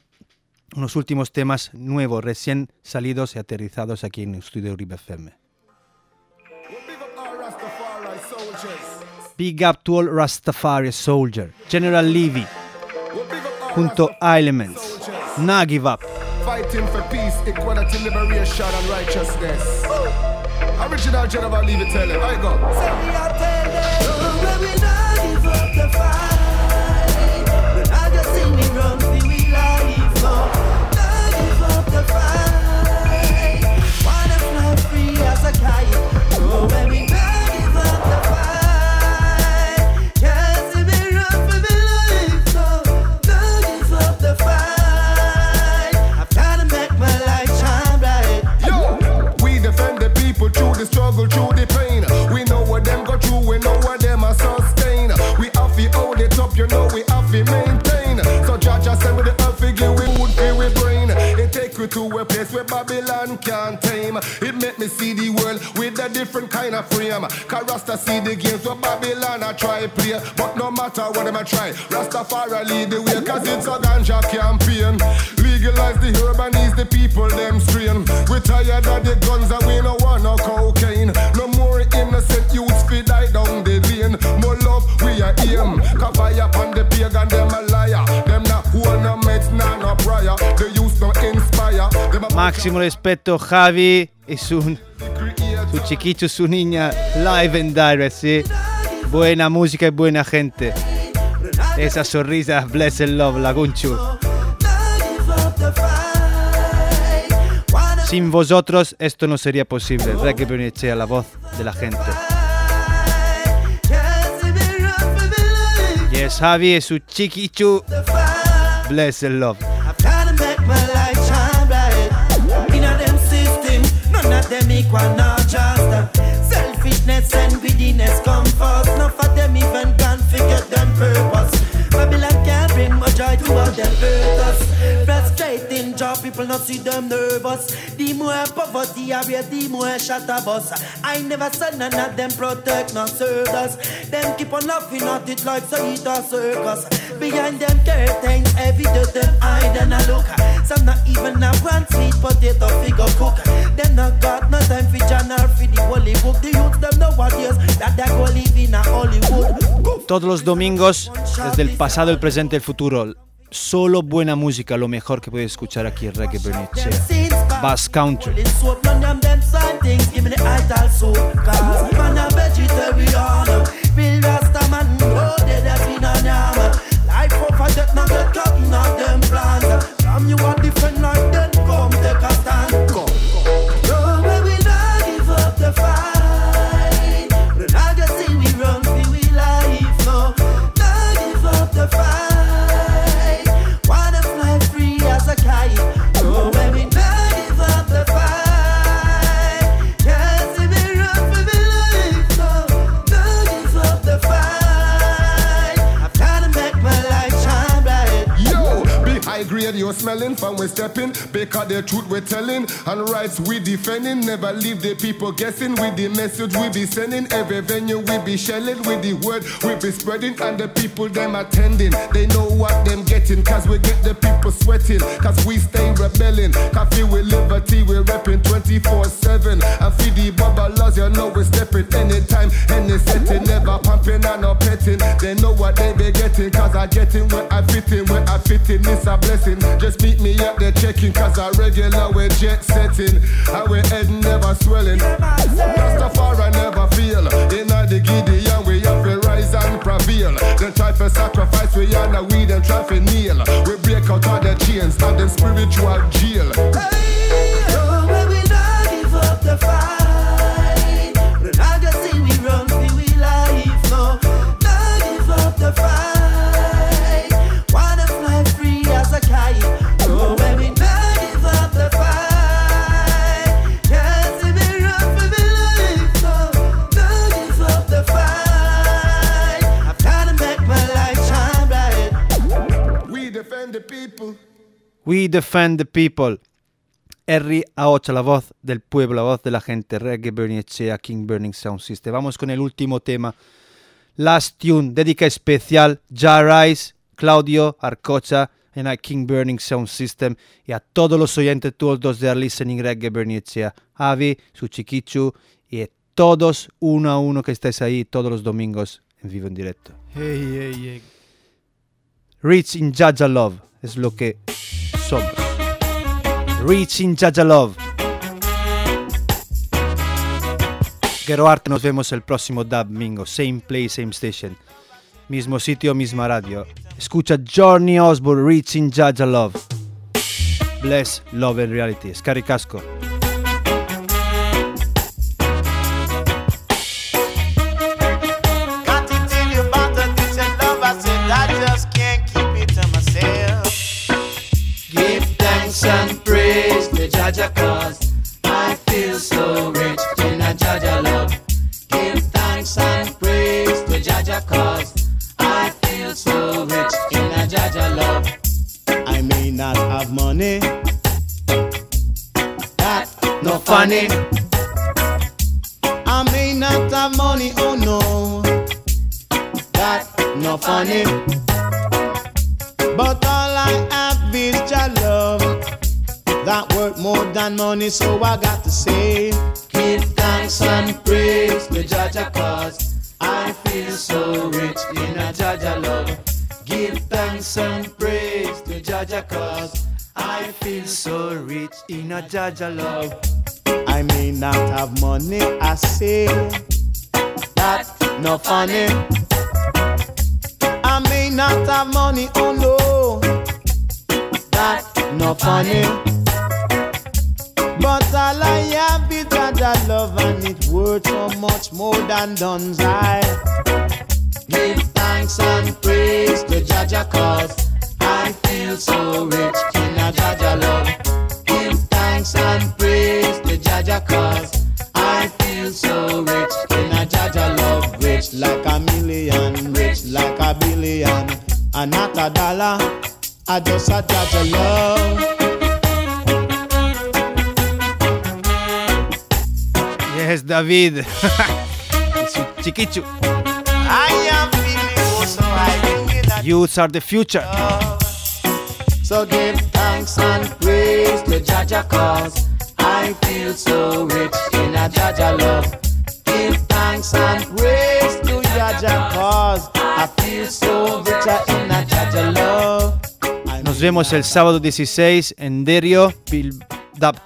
unos últimos temas nuevos, recién salidos y aterrizados aquí en el estudio Uribe FM. Big up to all Rastafari Soldier, General Levy, junto a Elements, Nah Give Up. Fighting for peace, equality, liberation, and righteousness. Original General, leave it, tell him. I go. wanna fly, wanna fly free as a kite. So when we Babylon can't tame. It make me see the world with a different kind of frame. Cause Rasta see the games where Babylon I try play. But no matter what them I try, Rastafari lead the way. Cause it's a ganja campaign. Legalize the herb and ease the people them strain. We tired of the guns and we no Máximo respeto, Javi y su, su chiquito, su niña, live and direct, sí. Buena música y buena gente. Esa sonrisa, bless and love, la Gunchu. Sin vosotros esto no sería posible. Reggae Bernicea, la voz de la gente. Yes, Javi y su chiquichu, bless and love. Them not just selfishness and greediness come first. None of them even can figure them purpose. Babylon can't bring much joy to all them job, people not see them nervous. The more poverty I read, the more shatter bus. I never said none of them protect, not serve us. Them keep on laughing at it like so it a circus. Behind them curtains, every day them hide and a look. Some not even have one sweet potato figure cook. Them not got no time for for the holy book. The that they go live in a Hollywood. Todos los domingos, desde el pasado, el presente el futuro. Solo buena música, lo mejor que puedes escuchar aquí en Reggae Bernicea. Bass Country. Stepping. Because the truth we're telling and rights we defending. Never leave the people guessing with the message we be sending. Every venue we be shelling with the word we be spreading. And the people them attending, they know what them getting. Cause we get the people sweating. Cause we stay rebelling. Coffee with liberty, we repping 24 7. And feed the bubblers, you know we stepping anytime, any setting. Never pumping and no petting. They know what they be getting. Cause I getting where I fit in, where I fit in. It's a blessing. Just meet me up there checking. Cause I regular we jet setting. And we head never swelling. Rastafari never feel. In the Gideon, we have to rise and prevail. Then try for sacrifice, we now we then try for kneel. We break out all the chains and them spiritual jail. No, We defend the people. Harry Aocha, la voz del pueblo, la voz de la gente. Reggae Burning Echea, King Burning Sound System. Vamos con el último tema. Last Tune, dedica especial. Jarais, Claudio, Arcocha, en a King Burning Sound System. Y a todos los oyentes, todos los de Listening Reggae Burning Echea. Avi, su chiquichu. Y a todos, uno a uno que estáis ahí todos los domingos en vivo en directo. Hey, hey, hey. Rich in Jaja Love es lo que Rich in Jaja Love. Gero Arte, nos vemos el próximo domingo. Same place, same station. Mismo sitio, misma radio. Escucha Johnny Osborne, Rich in Jaja Love. Bless, Love and Reality. Scaricasco. Jaja cause I feel so rich in a Jaja love. Give thanks and praise to Jaja cause I feel so rich in a Jaja love. I may not have money. That No funny, I may not have money. Oh no. That no funny. That worth more than money, so I got to say. give thanks and praise to Jaja cause I feel so rich in a Jaja love. Give thanks and praise to Jaja cause I feel so rich in a Jaja love. I may not have money, I say that no funny. I may not have money, oh no, that no funny. But all I have is that love, and it worth so much more than duns I. Give thanks and praise to Jaja cause I feel so rich in a Jaja love. Give thanks and praise to Jaja cause I feel so rich in a Jaja love. Rich like a million, rich like a billion, and not a dollar. I just a of love. Yes, David. Y chiquichu. I am feeling oh so that Youths are the future. So give thanks and Praise to Jaja cause I feel so rich in a Jaja love. Give thanks and praise to Jaja cause I feel so richer in a Jaja love. Nos vemos el sábado 16 en Derio, Dub,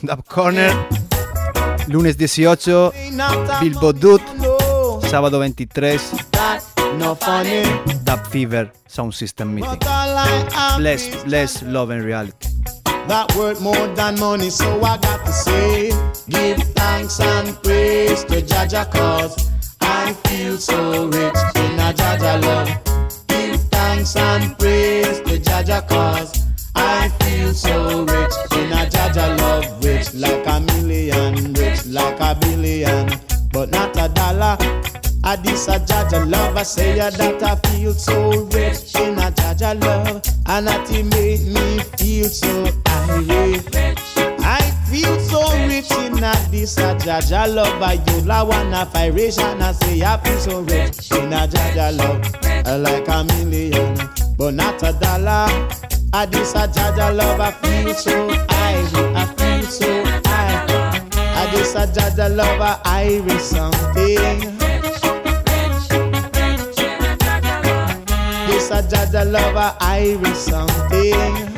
Dub Corner. Lunes 18, Bilbo Dut. Sábado 23, That. Dub Fever Sound System Meeting. Bless, bless, love and reality. that worth more than money, so I got to say, give thanks and praise to Jaja cause I feel so rich in a Jaja love. Give thanks and praise to Jaja cause I feel so rich in a Jaja love, rich like a million, rich like a billion, but not a dollar. I this a Jaja love, I say ya that I feel so rich in a Jaja love, and that it make me feel so irate. I feel so rich in a this a Jaja love, I you la wanna vibration, I say I feel so rich in a Jaja love, like a million, but not a dollar. I this a Jaja love, I feel so high, I feel so high. I this a Jaja love, I Irish something. This a Jaja love, I Irish something.